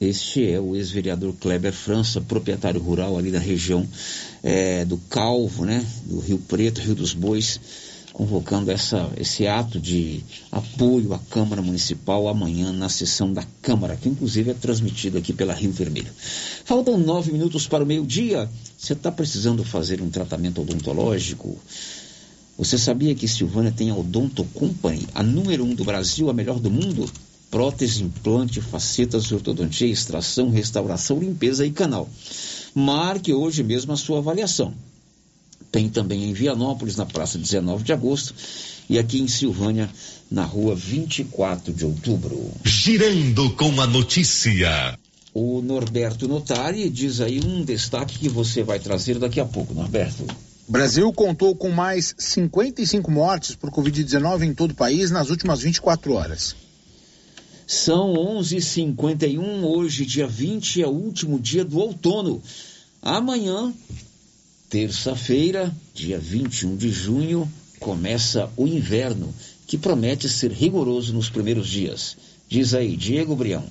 Este é o ex-vereador Kleber França, proprietário rural ali da região é, do Calvo, né? Do Rio Preto, Rio dos Bois, convocando essa, esse ato de apoio à Câmara Municipal amanhã na sessão da Câmara, que inclusive é transmitida aqui pela Rio Vermelho. Faltam nove minutos para o meio-dia. Você está precisando fazer um tratamento odontológico? Você sabia que Silvânia tem a Odonto Company, a número um do Brasil, a melhor do mundo? Prótese, implante, facetas, ortodontia, extração, restauração, limpeza e canal. Marque hoje mesmo a sua avaliação. Tem também em Vianópolis, na praça 19 de agosto, e aqui em Silvânia, na rua 24 de outubro. Girando com a notícia. O Norberto Notari diz aí um destaque que você vai trazer daqui a pouco, Norberto. Brasil contou com mais 55 mortes por Covid-19 em todo o país nas últimas 24 horas. São 11h51, hoje, dia 20, é o último dia do outono. Amanhã, terça-feira, dia 21 de junho, começa o inverno, que promete ser rigoroso nos primeiros dias. Diz aí, Diego Brião.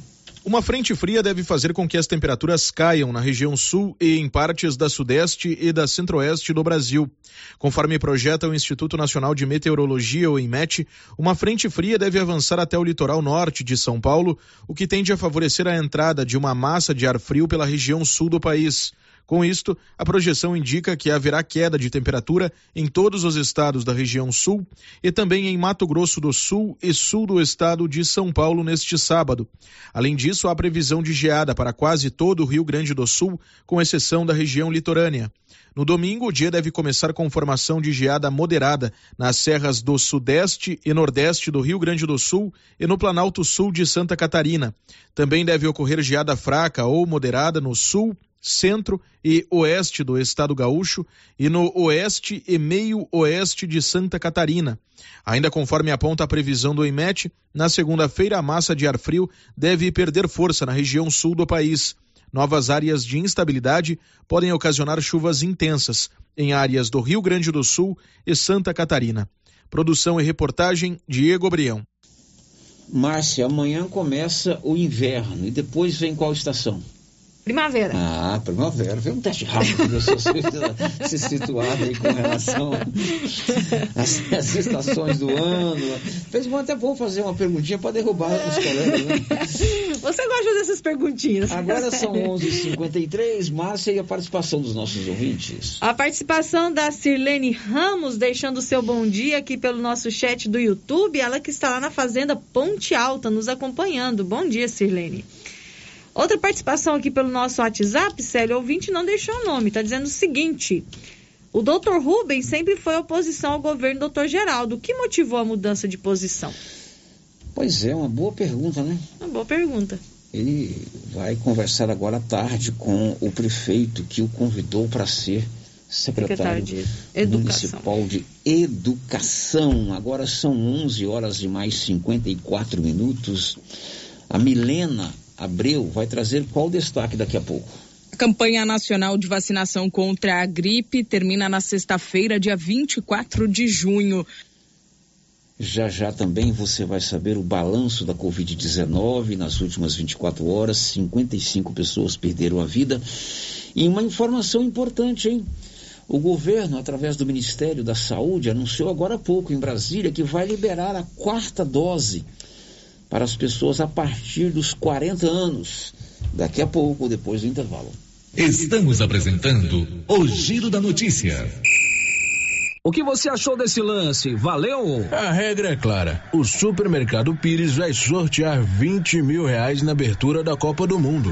Uma frente fria deve fazer com que as temperaturas caiam na região sul e em partes da sudeste e da centro-oeste do Brasil. Conforme projeta o Instituto Nacional de Meteorologia, o INMET, uma frente fria deve avançar até o litoral norte de São Paulo, o que tende a favorecer a entrada de uma massa de ar frio pela região sul do país. Com isto, a projeção indica que haverá queda de temperatura em todos os estados da região sul e também em Mato Grosso do Sul e sul do estado de São Paulo neste sábado. Além disso, há previsão de geada para quase todo o Rio Grande do Sul, com exceção da região litorânea. No domingo, o dia deve começar com formação de geada moderada nas serras do sudeste e nordeste do Rio Grande do Sul e no Planalto Sul de Santa Catarina. Também deve ocorrer geada fraca ou moderada no sul, centro e oeste do estado gaúcho e no oeste e meio oeste de Santa Catarina. Ainda conforme aponta a previsão do IMET, na segunda-feira a massa de ar frio deve perder força na região sul do país. Novas áreas de instabilidade podem ocasionar chuvas intensas em áreas do Rio Grande do Sul e Santa Catarina. Produção e reportagem Diego Brião. Márcia, amanhã começa o inverno e depois vem qual estação? Primavera. Ah, primavera. Foi um teste rápido para você se situar aí com relação às, estações do ano. Fez até bom fazer uma perguntinha para derrubar os colegas. Né? Você gosta dessas perguntinhas. Agora são 11h53. Márcia, e a participação dos nossos ouvintes? A participação da Sirlene Ramos, deixando o seu bom dia aqui pelo nosso chat do YouTube. Ela que está lá na Fazenda Ponte Alta, nos acompanhando. Bom dia, Sirlene. Outra participação aqui pelo nosso WhatsApp, Célio, ouvinte não deixou o nome, está dizendo o seguinte. O doutor Rubens sempre foi oposição ao governo do doutor Geraldo. O que motivou a mudança de posição? Pois é, uma boa pergunta, né? Uma boa pergunta. Ele vai conversar agora à tarde com o prefeito que o convidou para ser secretário, secretário de municipal de educação. Agora são 11 horas e mais 54 minutos. A Milena Abreu vai trazer qual destaque daqui a pouco? A campanha nacional de vacinação contra a gripe termina na sexta-feira, dia 24 de junho. Já já também você vai saber o balanço da Covid-19. Nas últimas 24 horas, 55 pessoas perderam a vida. E uma informação importante, hein? O governo, através do Ministério da Saúde, anunciou agora há pouco em Brasília que vai liberar a quarta dose para as pessoas a partir dos 40 anos. Daqui a pouco, depois do intervalo. Estamos apresentando o Giro da Notícia. O que você achou desse lance? Valeu? A regra é clara. O supermercado Pires vai sortear 20 mil reais na abertura da Copa do Mundo.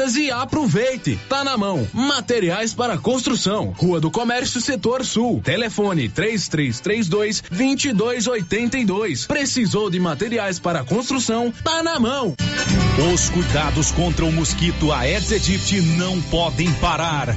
e aproveite. Tá na mão. Materiais para construção. Rua do Comércio, Setor Sul. Telefone 3332 2282. Precisou de materiais para construção? Tá na mão. Os cuidados contra o mosquito Aedes aegypti não podem parar.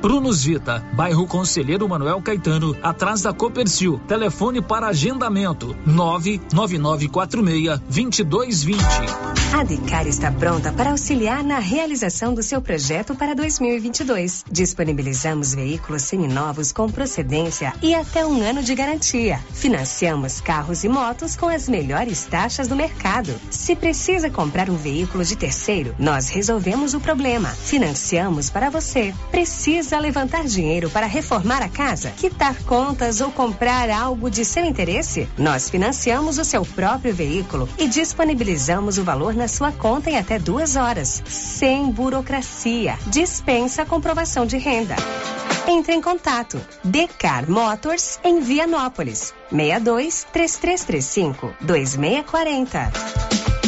Brunos Vita, bairro Conselheiro Manuel Caetano, atrás da Copercil. Telefone para agendamento: 99946-2220. A Decar está pronta para auxiliar na realização do seu projeto para 2022. Disponibilizamos veículos seminovos com procedência e até um ano de garantia. Financiamos carros e motos com as melhores taxas do mercado. Se precisa comprar um veículo de terceiro, nós resolvemos o problema. Financiamos para você. Precisa levantar dinheiro para reformar a casa, quitar contas ou comprar algo de seu interesse? Nós financiamos o seu próprio veículo e disponibilizamos o valor na sua conta em até duas horas, sem burocracia. Dispensa a comprovação de renda. Entre em contato. Decar Motors em Vianópolis. 62 3335 2640.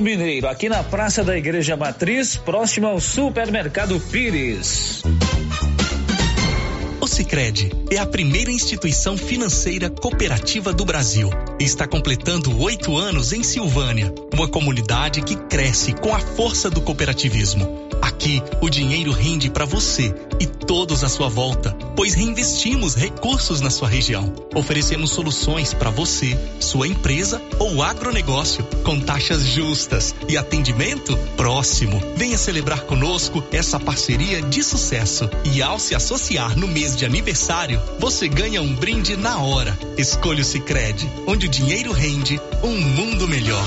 Mineiro, aqui na Praça da Igreja Matriz, próximo ao Supermercado Pires. O Sicredi é a primeira instituição financeira cooperativa do Brasil está completando oito anos em Silvânia, uma comunidade que cresce com a força do cooperativismo. Aqui, o dinheiro rende para você e todos à sua volta, pois reinvestimos recursos na sua região. Oferecemos soluções para você, sua empresa ou agronegócio, com taxas justas e atendimento próximo. Venha celebrar conosco essa parceria de sucesso e ao se associar no mês de aniversário, você ganha um brinde na hora. Escolha o Sicredi, onde o dinheiro rende um mundo melhor.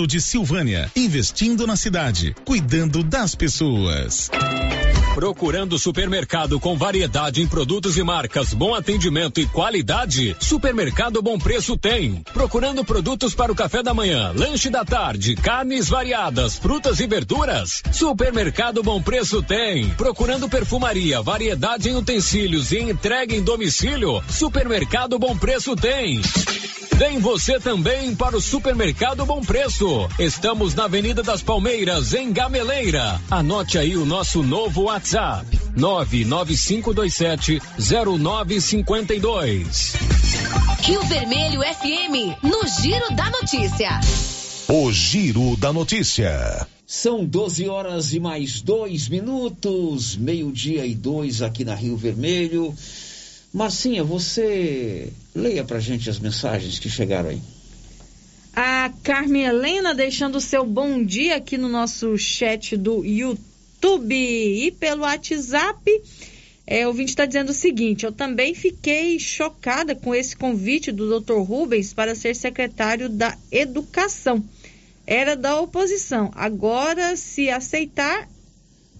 Governo de Silvânia, investindo na cidade, cuidando das pessoas. Procurando supermercado com variedade em produtos e marcas, bom atendimento e qualidade? Supermercado Bom Preço tem. Procurando produtos para o café da manhã, lanche da tarde, carnes variadas, frutas e verduras? Supermercado Bom Preço tem. Procurando perfumaria, variedade em utensílios e entrega em domicílio? Supermercado Bom Preço tem. Vem você também para o Supermercado Bom Preço. Estamos na Avenida das Palmeiras, em Gameleira. Anote aí o nosso novo WhatsApp: 99527 0952. Rio Vermelho FM, no Giro da Notícia. O Giro da Notícia. São 12 horas e mais dois minutos, meio-dia e dois aqui na Rio Vermelho. Marcinha, você leia pra gente as mensagens que chegaram aí. A Carmen Helena deixando o seu bom dia aqui no nosso chat do YouTube e pelo WhatsApp. É, o ouvinte está dizendo o seguinte: eu também fiquei chocada com esse convite do Dr. Rubens para ser secretário da Educação. Era da oposição. Agora, se aceitar,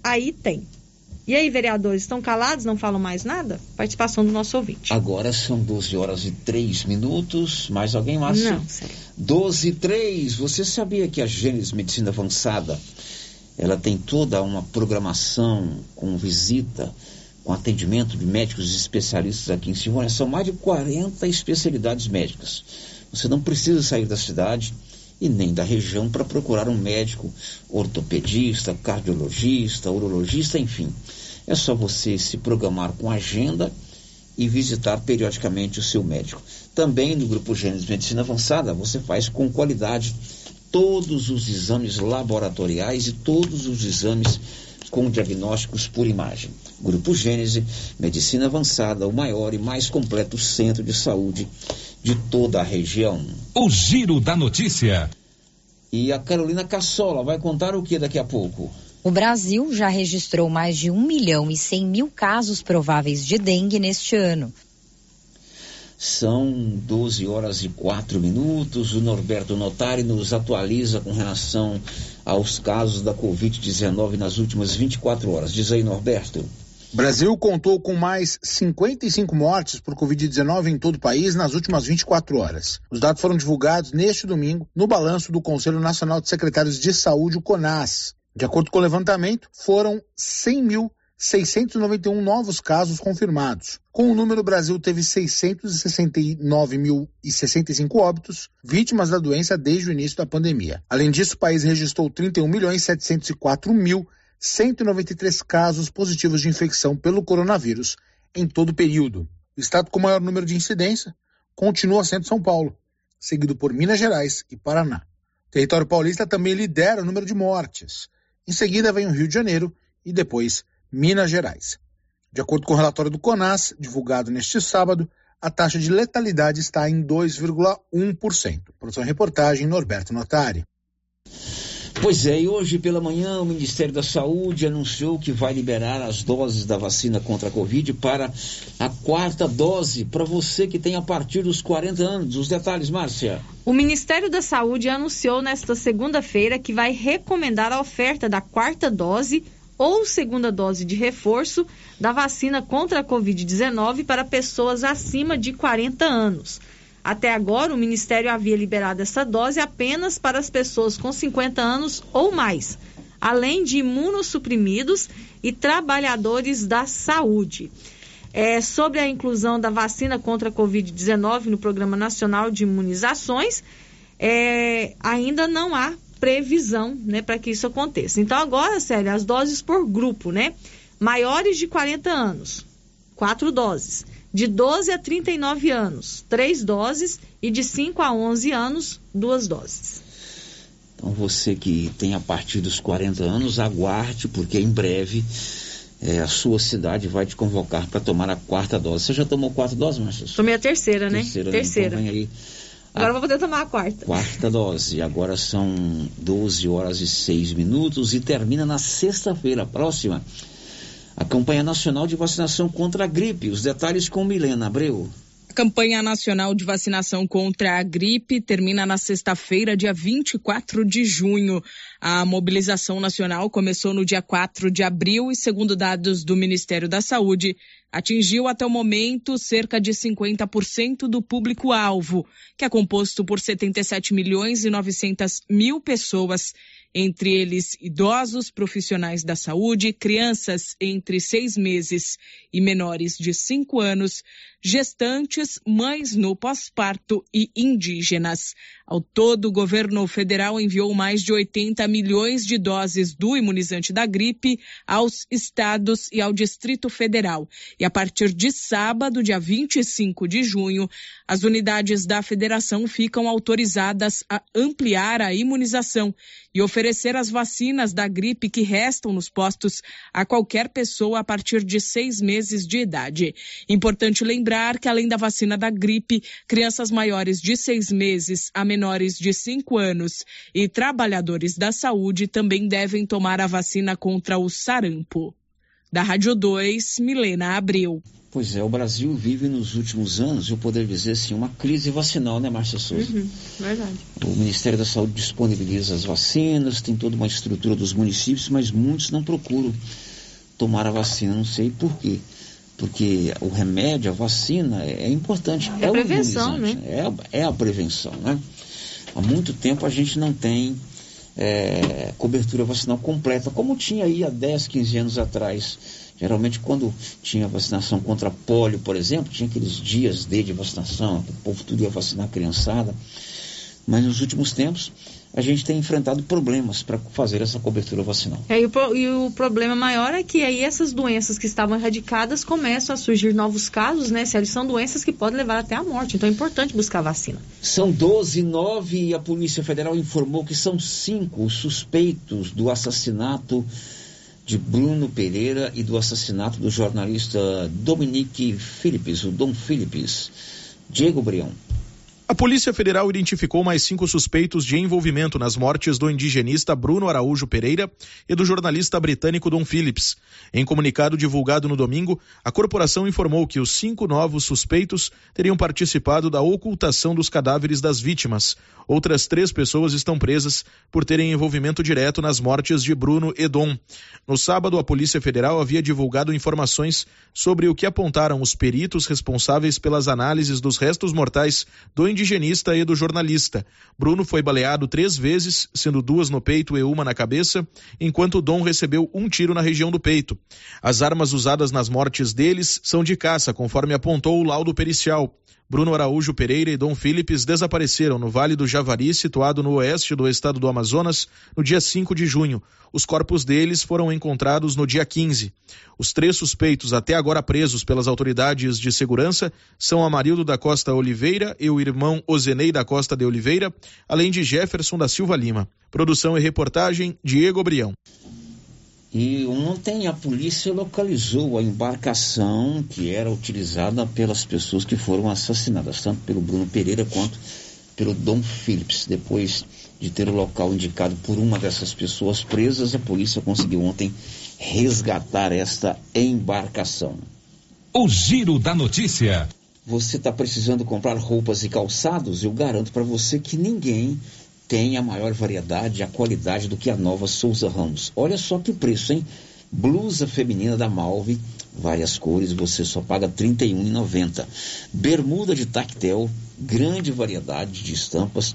aí tem. E aí, vereadores, estão calados, não falam mais nada? Participação do nosso ouvinte. Agora são 12 horas e 3 minutos. Mais alguém, Márcio? Não, sério. 12 e 3. Você sabia que a Gênesis Medicina Avançada ela tem toda uma programação com visita, com atendimento de médicos especialistas aqui em Silvânia? São mais de 40 especialidades médicas. Você não precisa sair da cidade e nem da região para procurar um médico ortopedista, cardiologista, urologista, enfim. É só você se programar com agenda e visitar periodicamente o seu médico. Também no Grupo Gênesis Medicina Avançada, você faz com qualidade todos os exames laboratoriais e todos os exames com diagnósticos por imagem. Grupo Gênese, Medicina Avançada, o maior e mais completo centro de saúde de toda a região. O Giro da Notícia. E a Carolina Cassola vai contar o que daqui a pouco? O Brasil já registrou mais de 1 milhão e 100 mil casos prováveis de dengue neste ano. São 12 horas e 4 minutos. O Norberto Notari nos atualiza com relação aos casos da Covid-19 nas últimas 24 horas. Diz aí, Norberto. Brasil contou com mais 55 mortes por Covid-19 em todo o país nas últimas 24 horas. Os dados foram divulgados neste domingo no balanço do Conselho Nacional de Secretários de Saúde, o CONAS. De acordo com o levantamento, foram 100.691 novos casos confirmados. Com o número, o Brasil teve 669.065 óbitos, vítimas da doença desde o início da pandemia. Além disso, o país registrou 31.704.193 casos positivos de infecção pelo coronavírus em todo o período. O estado com maior número de incidência continua sendo São Paulo, seguido por Minas Gerais e Paraná. O território paulista também lidera o número de mortes. Em seguida vem o Rio de Janeiro e depois Minas Gerais. De acordo com o relatório do CONAS, divulgado neste sábado, a taxa de letalidade está em 2,1%. Produção e reportagem Norberto Notari. Pois é, e hoje pela manhã o Ministério da Saúde anunciou que vai liberar as doses da vacina contra a Covid para a quarta dose, para você que tem a partir dos 40 anos. Os detalhes, Márcia. O Ministério da Saúde anunciou nesta segunda-feira que vai recomendar a oferta da quarta dose ou segunda dose de reforço da vacina contra a Covid-19 para pessoas acima de 40 anos. Até agora, o Ministério havia liberado essa dose apenas para as pessoas com 50 anos ou mais, além de imunossuprimidos e trabalhadores da saúde. É, sobre a inclusão da vacina contra a Covid-19 no Programa Nacional de Imunizações, é, ainda não há previsão né, para que isso aconteça. Então, agora, sério, as doses por grupo, né? Maiores de 40 anos, quatro doses de 12 a 39 anos, três doses, e de 5 a 11 anos, duas doses. Então você que tem a partir dos 40 anos, aguarde, porque em breve é, a sua cidade vai te convocar para tomar a quarta dose. Você já tomou quatro doses, Márcia? Tomei a terceira, né? Terceira. terceira. Né? Então vem aí Agora vou poder tomar a quarta. Quarta dose. Agora são 12 horas e 6 minutos e termina na sexta-feira próxima a campanha nacional de vacinação contra a gripe. Os detalhes com Milena Abreu. A campanha nacional de vacinação contra a gripe termina na sexta-feira, dia 24 de junho. A mobilização nacional começou no dia 4 de abril e, segundo dados do Ministério da Saúde, atingiu até o momento cerca de 50% do público-alvo, que é composto por 77 milhões e 900 mil pessoas entre eles idosos, profissionais da saúde, crianças entre seis meses e menores de cinco anos, gestantes, mães no pós-parto e indígenas. Ao todo, o governo federal enviou mais de 80 milhões de doses do imunizante da gripe aos estados e ao Distrito Federal. E a partir de sábado, dia 25 de junho, as unidades da federação ficam autorizadas a ampliar a imunização e oferecer as vacinas da gripe que restam nos postos a qualquer pessoa a partir de seis meses de idade. Importante lembrar que, além da vacina da gripe, crianças maiores de seis meses a menores de cinco anos e trabalhadores da saúde também devem tomar a vacina contra o sarampo. Da Rádio 2, Milena Abreu. Pois é, o Brasil vive nos últimos anos, eu poderia dizer assim, uma crise vacinal, né, Márcia Souza? Uhum, verdade. O Ministério da Saúde disponibiliza as vacinas, tem toda uma estrutura dos municípios, mas muitos não procuram tomar a vacina, não sei por quê. Porque o remédio, a vacina é, é importante. É, é a prevenção, né? É, é a prevenção, né? Há muito tempo a gente não tem é, cobertura vacinal completa, como tinha aí há 10, 15 anos atrás. Geralmente, quando tinha vacinação contra pólio, por exemplo, tinha aqueles dias D de vacinação, o povo tudo ia vacinar a criançada. Mas nos últimos tempos, a gente tem enfrentado problemas para fazer essa cobertura vacinal. É, e, o, e, o, problema maior é que aí essas doenças que estavam erradicadas começam a surgir novos casos, né, Sérgio? São doenças que podem levar até a morte, então é importante buscar vacina. São 12, 9 e a Polícia Federal informou que são cinco os suspeitos do assassinato de Bruno Pereira e do assassinato do jornalista Dominique Philips, o Dom Philips. Diego Brião. A Polícia Federal identificou mais cinco suspeitos de envolvimento nas mortes do indigenista Bruno Araújo Pereira e do jornalista britânico Don Phillips. Em comunicado divulgado no domingo, a corporação informou que os cinco novos suspeitos teriam participado da ocultação dos cadáveres das vítimas. Outras três pessoas estão presas por terem envolvimento direto nas mortes de Bruno e Dom. No sábado, a Polícia Federal havia divulgado informações sobre o que apontaram os peritos responsáveis pelas análises dos restos mortais do indigenista e do jornalista. Bruno foi baleado três vezes, sendo duas no peito e uma na cabeça, enquanto Dom recebeu um tiro na região do peito. As armas usadas nas mortes deles são de caça, conforme apontou o laudo pericial. Bruno Araújo Pereira e Dom Philips desapareceram no Vale do Javari, situado no oeste do estado do Amazonas, no dia 5 de junho. Os corpos deles foram encontrados no dia 15. Os três suspeitos, até agora presos pelas autoridades de segurança, são Amarildo da Costa Oliveira e o irmão Ozenei da Costa de Oliveira, além de Jefferson da Silva Lima. Produção e reportagem, Diego Brião. E ontem a polícia localizou a embarcação que era utilizada pelas pessoas que foram assassinadas, tanto pelo Bruno Pereira quanto pelo Dom Phillips. Depois de ter o local indicado por uma dessas pessoas presas, a polícia conseguiu ontem resgatar esta embarcação. O Giro da Notícia. Você está precisando comprar roupas e calçados? Eu garanto para você que ninguém tem a maior variedade e a qualidade do que a nova Souza Ramos. Olha só que preço, hein? Blusa feminina da Malve, várias cores, você só paga R$ 31,90. Bermuda de tactel, grande variedade de estampas,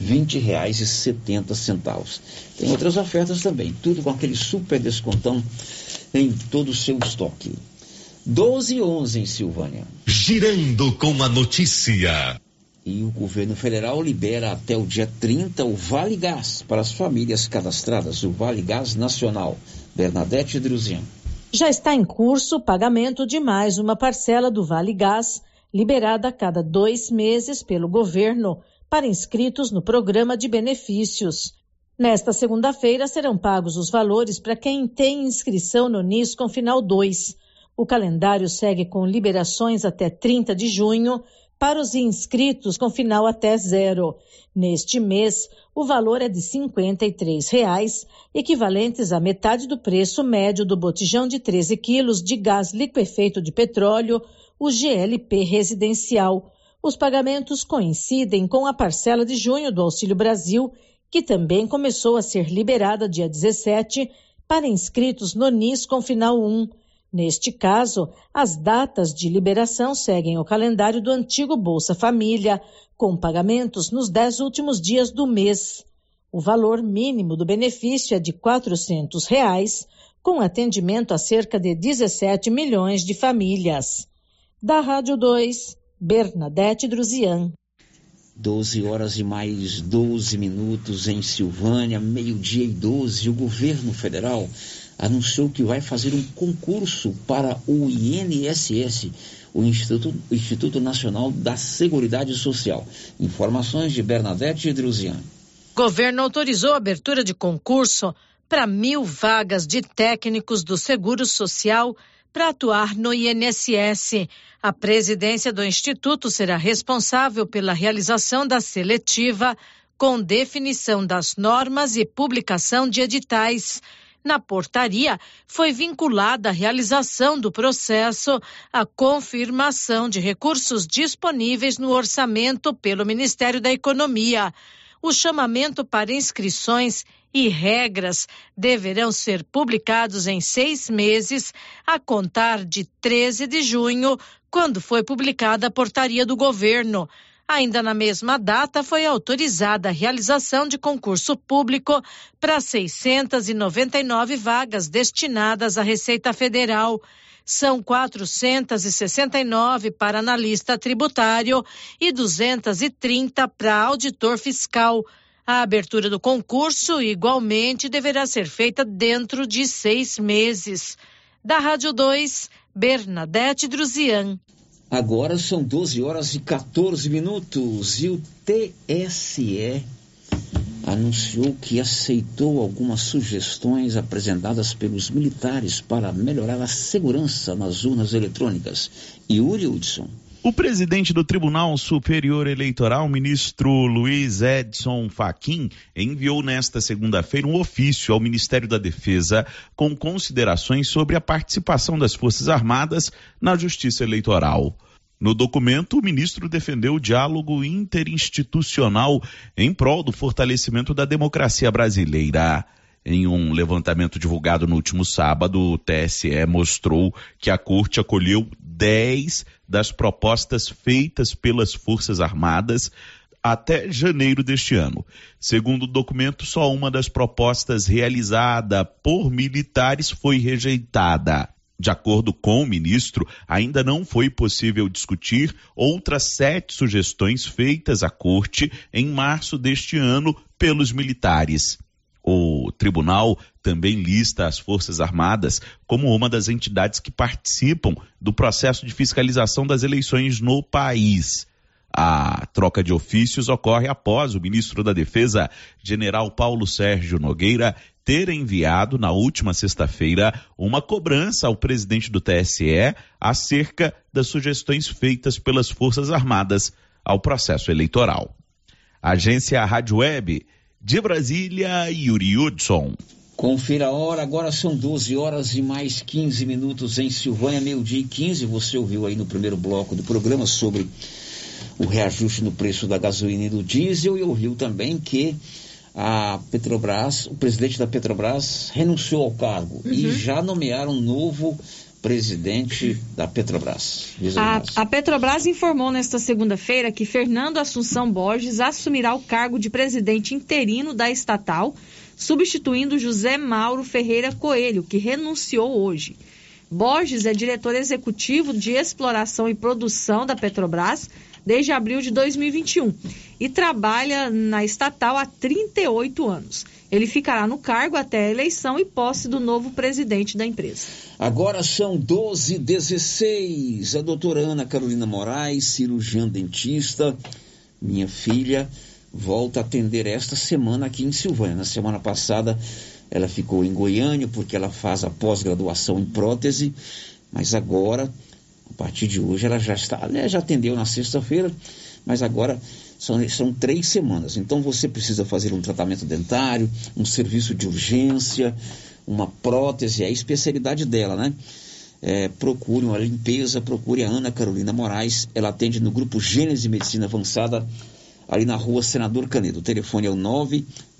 R$ 20,70. Tem outras ofertas também, tudo com aquele super descontão em todo o seu estoque. 12 e 11 em Silvânia. Girando com a notícia. E o governo federal libera até o dia 30 o Vale Gás para as famílias cadastradas, o Vale Gás Nacional. Bernadette Druzian. Já está em curso o pagamento de mais uma parcela do Vale Gás, liberada a cada dois meses pelo governo para inscritos no programa de benefícios. Nesta segunda-feira serão pagos os valores para quem tem inscrição no NIS com final 2. O calendário segue com liberações até 30 de junho para os inscritos com final até zero. Neste mês, o valor é de 53 reais, equivalentes à metade do preço médio do botijão de 13 quilos de gás liquefeito de petróleo, o GLP residencial. Os pagamentos coincidem com a parcela de junho do Auxílio Brasil, que também começou a ser liberada dia 17 para inscritos no NIS com final 1. Neste caso, as datas de liberação seguem o calendário do antigo Bolsa Família, com pagamentos nos dez últimos dias do mês. O valor mínimo do benefício é de 400 reais, com atendimento a cerca de 17 milhões de famílias. Da Rádio 2, Bernadette Druzian. 12 horas e mais 12 minutos em Silvânia, meio-dia e 12. O governo federal anunciou que vai fazer um concurso para o INSS, o Instituto, Instituto Nacional da Seguridade Social. Informações de Bernadette Druzian. Governo autorizou a abertura de concurso para mil vagas de técnicos do Seguro Social para atuar no INSS. A presidência do Instituto será responsável pela realização da seletiva, com definição das normas e publicação de editais. Na portaria, foi vinculada a realização do processo a confirmação de recursos disponíveis no orçamento pelo Ministério da Economia. O chamamento para inscrições e regras deverão ser publicados em seis meses, a contar de 13 de junho, quando foi publicada a portaria do governo. Ainda na mesma data, foi autorizada a realização de concurso público para 699 vagas destinadas à Receita Federal. São 469 para analista tributário e 230 para auditor fiscal. A abertura do concurso, igualmente, deverá ser feita dentro de seis meses. Da Rádio 2, Bernadette Druzian. Agora são 12 horas e 14 minutos e o TSE anunciou que aceitou algumas sugestões apresentadas pelos militares para melhorar a segurança nas urnas eletrônicas. Yuri Hudson. O presidente do Tribunal Superior Eleitoral, ministro Luiz Edson Fachin, enviou nesta segunda-feira um ofício ao Ministério da Defesa com considerações sobre a participação das Forças Armadas na Justiça Eleitoral. No documento, o ministro defendeu o diálogo interinstitucional em prol do fortalecimento da democracia brasileira. Em um levantamento divulgado no último sábado, o TSE mostrou que a corte acolheu 10 das propostas feitas pelas Forças Armadas até janeiro deste ano. Segundo o documento, só uma das propostas realizada por militares foi rejeitada. De acordo com o ministro, ainda não foi possível discutir outras sete sugestões feitas à corte em março deste ano pelos militares. O tribunal também lista as Forças Armadas como uma das entidades que participam do processo de fiscalização das eleições no país. A troca de ofícios ocorre após o ministro da Defesa, general Paulo Sérgio Nogueira, ter enviado na última sexta-feira uma cobrança ao presidente do TSE acerca das sugestões feitas pelas Forças Armadas ao processo eleitoral. Agência Rádio Web de Brasília, Yuri Hudson. Confira a hora, agora são 12 horas e mais 15 minutos em Silvânia, meio-dia e 15. Você ouviu aí no primeiro bloco do programa sobre o reajuste no preço da gasolina e do diesel e ouviu também que a Petrobras, o presidente da Petrobras renunciou ao cargo uhum. e já nomearam um novo presidente da Petrobras. A, a, Petrobras informou nesta segunda-feira que Fernando Assunção Borges assumirá o cargo de presidente interino da estatal, substituindo José Mauro Ferreira Coelho, que renunciou hoje. Borges é diretor executivo de exploração e produção da Petrobras desde abril de 2021 e trabalha na estatal há 38 anos. Ele ficará no cargo até a eleição e posse do novo presidente da empresa. Agora são 12 16 A doutora Ana Carolina Moraes, cirurgiã dentista, minha filha, volta a atender esta semana aqui em Silvânia. Na semana passada ela ficou em Goiânia porque ela faz a pós-graduação em prótese, mas agora a partir de hoje ela já está, aliás, já atendeu na sexta-feira, mas agora são, são três semanas. Então você precisa fazer um tratamento dentário, um serviço de urgência, uma prótese, é a especialidade dela, né? É, procure uma limpeza, procure a Ana Carolina Moraes, ela atende no grupo Gênese Medicina Avançada, ali na rua Senador Canedo. O telefone é o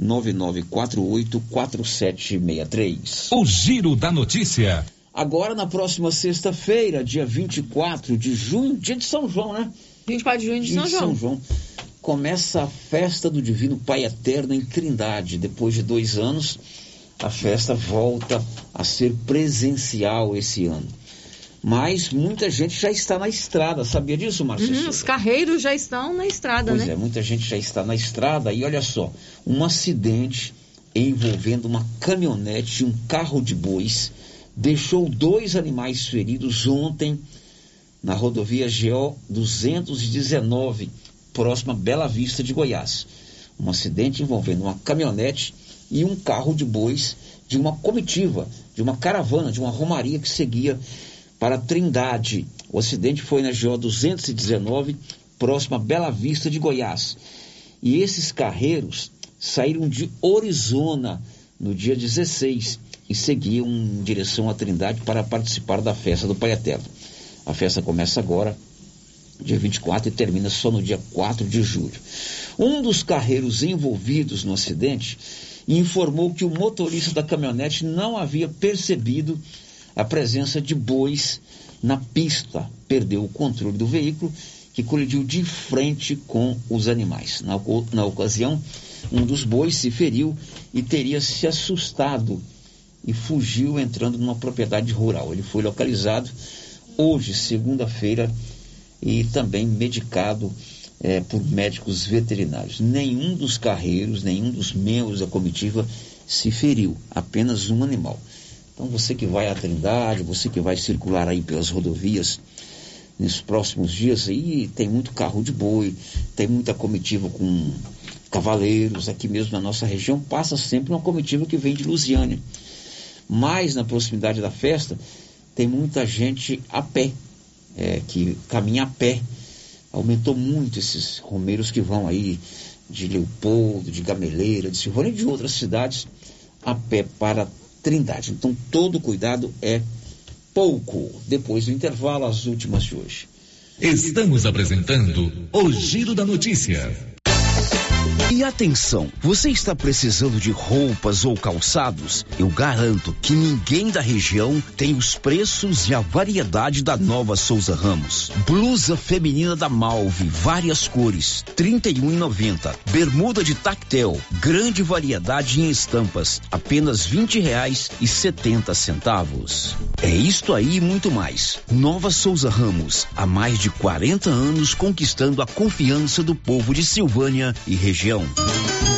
999484763. O Giro da Notícia. Agora, na próxima sexta-feira, dia 24 de junho, dia de São João, né? 24 de junho de São João. São João. Começa a festa do Divino Pai Eterno em Trindade. Depois de dois anos, a festa volta a ser presencial esse ano. Mas muita gente já está na estrada, sabia disso, Marcelo? Uhum, os carreiros já estão na estrada, pois né? Pois é, muita gente já está na estrada e olha só, um acidente envolvendo uma caminhonete e um carro de bois deixou dois animais feridos ontem na rodovia GO 219, próxima Bela Vista de Goiás. Um acidente envolvendo uma caminhonete e um carro de bois de uma comitiva, de uma caravana, de uma romaria que seguia para Trindade. O acidente foi na GO 219, próxima Bela Vista de Goiás. E esses carreiros saíram de Orizona no dia 16 e seguiam em direção à Trindade para participar da festa do Paiatelo. A festa começa agora, dia 24, e termina só no dia 4 de julho. Um dos carreiros envolvidos no acidente informou que o motorista da caminhonete não havia percebido a presença de bois na pista, perdeu o controle do veículo que colidiu de frente com os animais. Na, na ocasião, um dos bois se feriu e teria se assustado e fugiu entrando numa propriedade rural. Ele foi localizado hoje, segunda-feira, e também medicado é, por médicos veterinários. Nenhum dos carreiros, nenhum dos membros da comitiva se feriu, apenas um animal. Então você que vai à Trindade, você que vai circular aí pelas rodovias nesses próximos dias aí, tem muito carro de boi, tem muita comitiva com cavaleiros, aqui mesmo na nossa região passa sempre uma comitiva que vem de Lusiânia. Mas na proximidade da festa tem muita gente a pé, é, que caminha a pé. Aumentou muito esses romeiros que vão aí de Leopoldo, de Gameleira, de Silvânia e de outras cidades a pé para Trindade. Então todo cuidado é pouco. Depois do intervalo, as últimas de hoje. Estamos apresentando o Giro da Notícia. E atenção, você está precisando de roupas ou calçados? Eu garanto que ninguém da região tem os preços e a variedade da nova Souza Ramos. Blusa feminina da Malve, várias cores, trinta e Bermuda de tactel, grande variedade em estampas, apenas vinte reais e setenta centavos. É isto aí e muito mais. Nova Souza Ramos, há mais de 40 anos conquistando a confiança do povo de Silvânia e região região.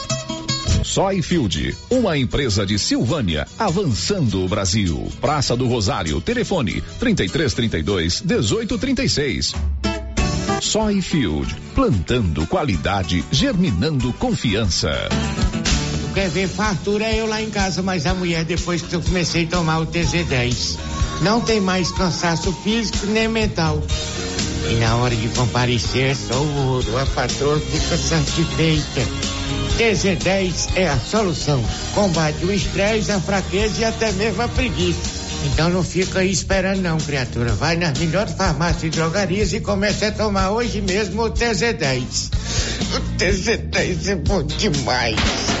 Soyfield, uma empresa de Silvânia, avançando o Brasil. Praça do Rosário, telefone 3332 1836. Soyfield, plantando qualidade, germinando confiança. Quer ver fartura eu lá em casa, mas a mulher depois que eu comecei a tomar o TZ10. Não tem mais cansaço físico nem mental. E na hora de comparecer, sou ouro. A patroa fica satisfeita. TZ10 é a solução. Combate o estresse, a fraqueza e até mesmo a preguiça. Então não fica aí esperando não, criatura. Vai nas melhores farmácias e drogarias e comece a tomar hoje mesmo o TZ10. O TZ10 é bom demais.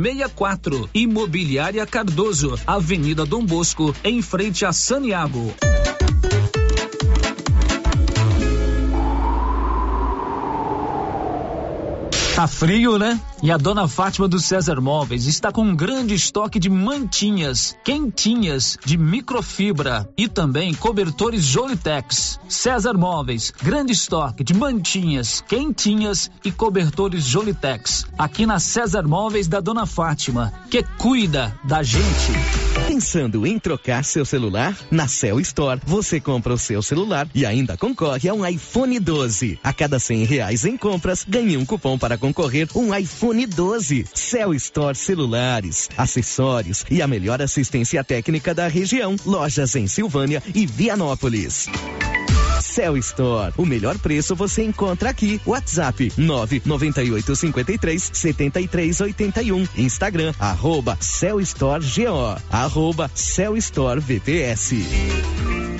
64. Imobiliária Cardoso, Avenida Dom Bosco, em frente a Saniago. Tá frio, né? E a dona Fátima do César Móveis está com um grande estoque de mantinhas, quentinhas, de microfibra e também cobertores Jolitex. César Móveis, grande estoque de mantinhas, quentinhas e cobertores Jolitex. Aqui na César Móveis da dona Fátima, que cuida da gente. Pensando em trocar seu celular? Na Cell Store, você compra o seu celular e ainda concorre a um iPhone 12. A cada cem reais em compras, ganhe um cupom para concorrer um iPhone iPhone 12. Cell Store Celulares, acessórios e a melhor assistência técnica da região. Lojas em Silvânia e Vianópolis. Cell Store. O melhor preço você encontra aqui. WhatsApp 998 53 73 81. Instagram arroba Cell Store GO. Arroba Cell Store VPS.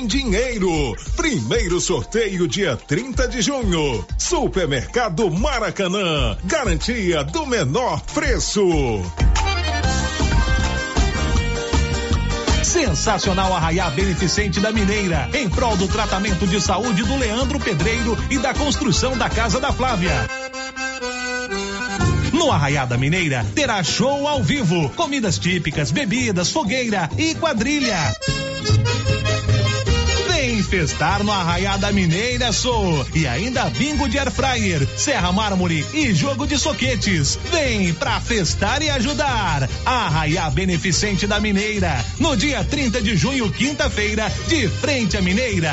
em dinheiro. Primeiro sorteio dia 30 de junho. Supermercado Maracanã. Garantia do menor preço. Sensacional Arraiá Beneficente da Mineira, em prol do tratamento de saúde do Leandro Pedreiro e da construção da Casa da Flávia. No Arraiá da Mineira terá show ao vivo, comidas típicas, bebidas, fogueira e quadrilha. Festar no Arraiá da Mineira Sou e ainda bingo de air fryer, serra mármore e jogo de soquetes. Vem pra festar e ajudar. Arraiá Beneficente da Mineira, no dia 30 de junho, quinta-feira, de frente à Mineira.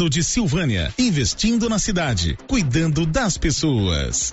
Governo de Silvânia, investindo na cidade, cuidando das pessoas.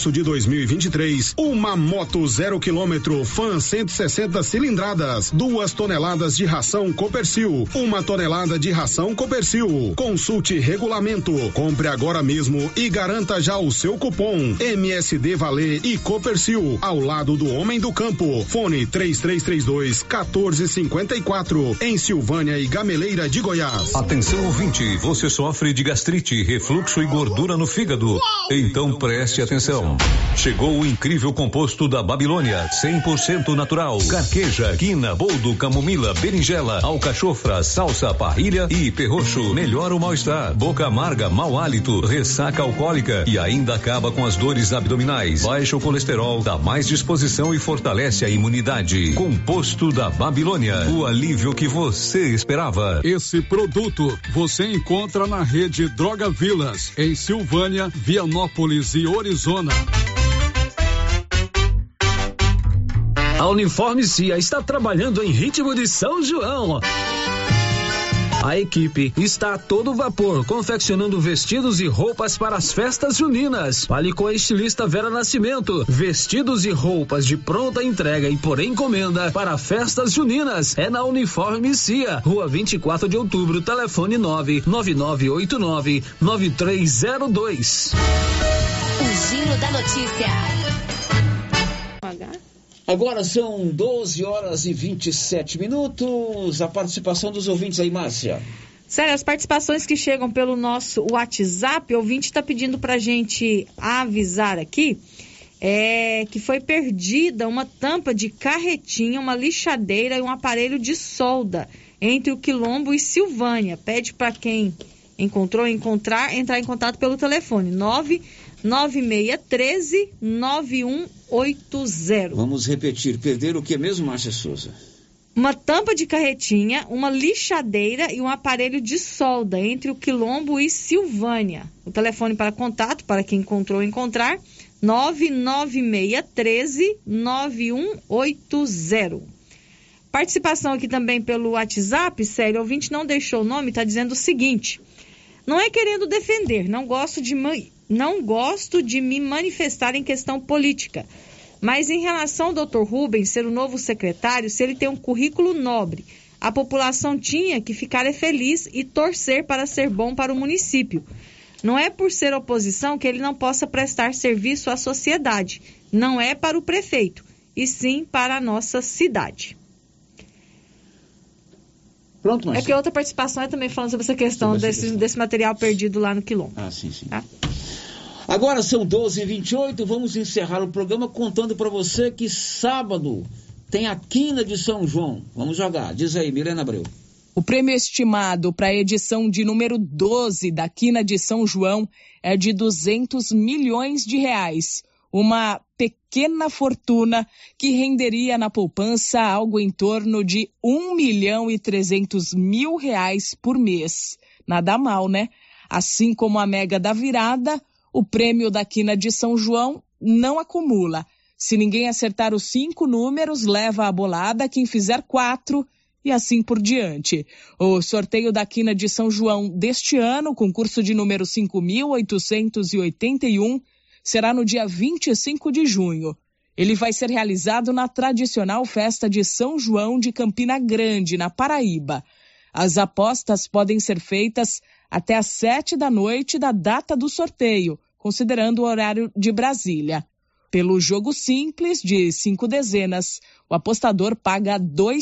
março de 2023, uma moto zero quilômetro Fan 160 cilindradas, duas toneladas de ração Copercil, uma tonelada de ração Copercil. Consulte regulamento, compre agora mesmo e garanta já o seu cupom MSD Valer e Copercil ao lado do homem do campo. Fone 3332 1454 em Silvânia e Gameleira de Goiás. Atenção ouvinte, você sofre de gastrite, refluxo e gordura no fígado. Então preste atenção. Chegou o incrível composto da Babilônia, 100% natural. Carqueja, quina, boldo, camomila, berinjela, alcachofra, salsa, parrilha e perroxo. Melhora o mal-estar, boca amarga, mau hálito, ressaca alcoólica e ainda acaba com as dores abdominais. Baixa o colesterol, dá mais disposição e fortalece a imunidade. Composto da Babilônia, o alívio que você esperava. Esse produto você encontra na rede Droga Vilas, em Silvânia, Vianópolis e Orizona. A Uniforme Cia está trabalhando em ritmo de São João. A equipe está a todo vapor, confeccionando vestidos e roupas para as festas juninas. Fale com a estilista Vera Nascimento. Vestidos e roupas de pronta entrega e por encomenda para festas juninas. É na Uniforme Cia, Rua 24 de Outubro, telefone 99989 9302. O Giro da Notícia. Agora são 12 horas e 27 minutos. A participação dos ouvintes aí, Márcia. Sério, as participações que chegam pelo nosso WhatsApp, o ouvinte está pedindo para a gente avisar aqui é, que foi perdida uma tampa de carretinha, uma lixadeira e um aparelho de solda entre o Quilombo e Silvânia. Pede para quem encontrou encontrar entrar em contato pelo telefone 99613 9180. Vamos repetir, perder o que mesmo, Márcia Souza? Uma tampa de carretinha, uma lixadeira e um aparelho de solda entre o Quilombo e Silvânia. O telefone para contato, para quem encontrou encontrar, 99613 9180. Participação aqui também pelo WhatsApp, sério, o ouvinte não deixou o nome, está dizendo o seguinte: não é querendo defender, não gosto de não gosto de me manifestar em questão política. Mas em relação ao Dr. Rubens ser o novo secretário, se ele tem um currículo nobre, a população tinha que ficar feliz e torcer para ser bom para o município. Não é por ser oposição que ele não possa prestar serviço à sociedade. Não é para o prefeito, e sim para a nossa cidade. Pronto, Marcelo. É que outra participação é também falando sobre essa questão sobre desse, desse material perdido lá no quilombo. Ah, sim, sim. Tá? Agora são 12h28, vamos encerrar o programa contando para você que sábado tem a quina de São João. Vamos jogar. Diz aí, Milena Abreu. O prêmio estimado para a edição de número 12 da quina de São João é de 200 milhões de reais. Uma pequena fortuna que renderia na poupança algo em torno de 1 milhão e 300 mil reais por mês. Nada mal, né? Assim como a mega da virada, o prêmio da quina de São João não acumula. Se ninguém acertar os cinco números, leva a bolada quem fizer quatro e assim por diante. O sorteio da quina de São João deste ano, concurso de número 5.881, será no dia 25 de junho. Ele vai ser realizado na tradicional festa de São João de Campina Grande, na Paraíba. As apostas podem ser feitas até às sete da noite da data do sorteio, considerando o horário de Brasília. Pelo jogo simples de cinco dezenas, o apostador paga dois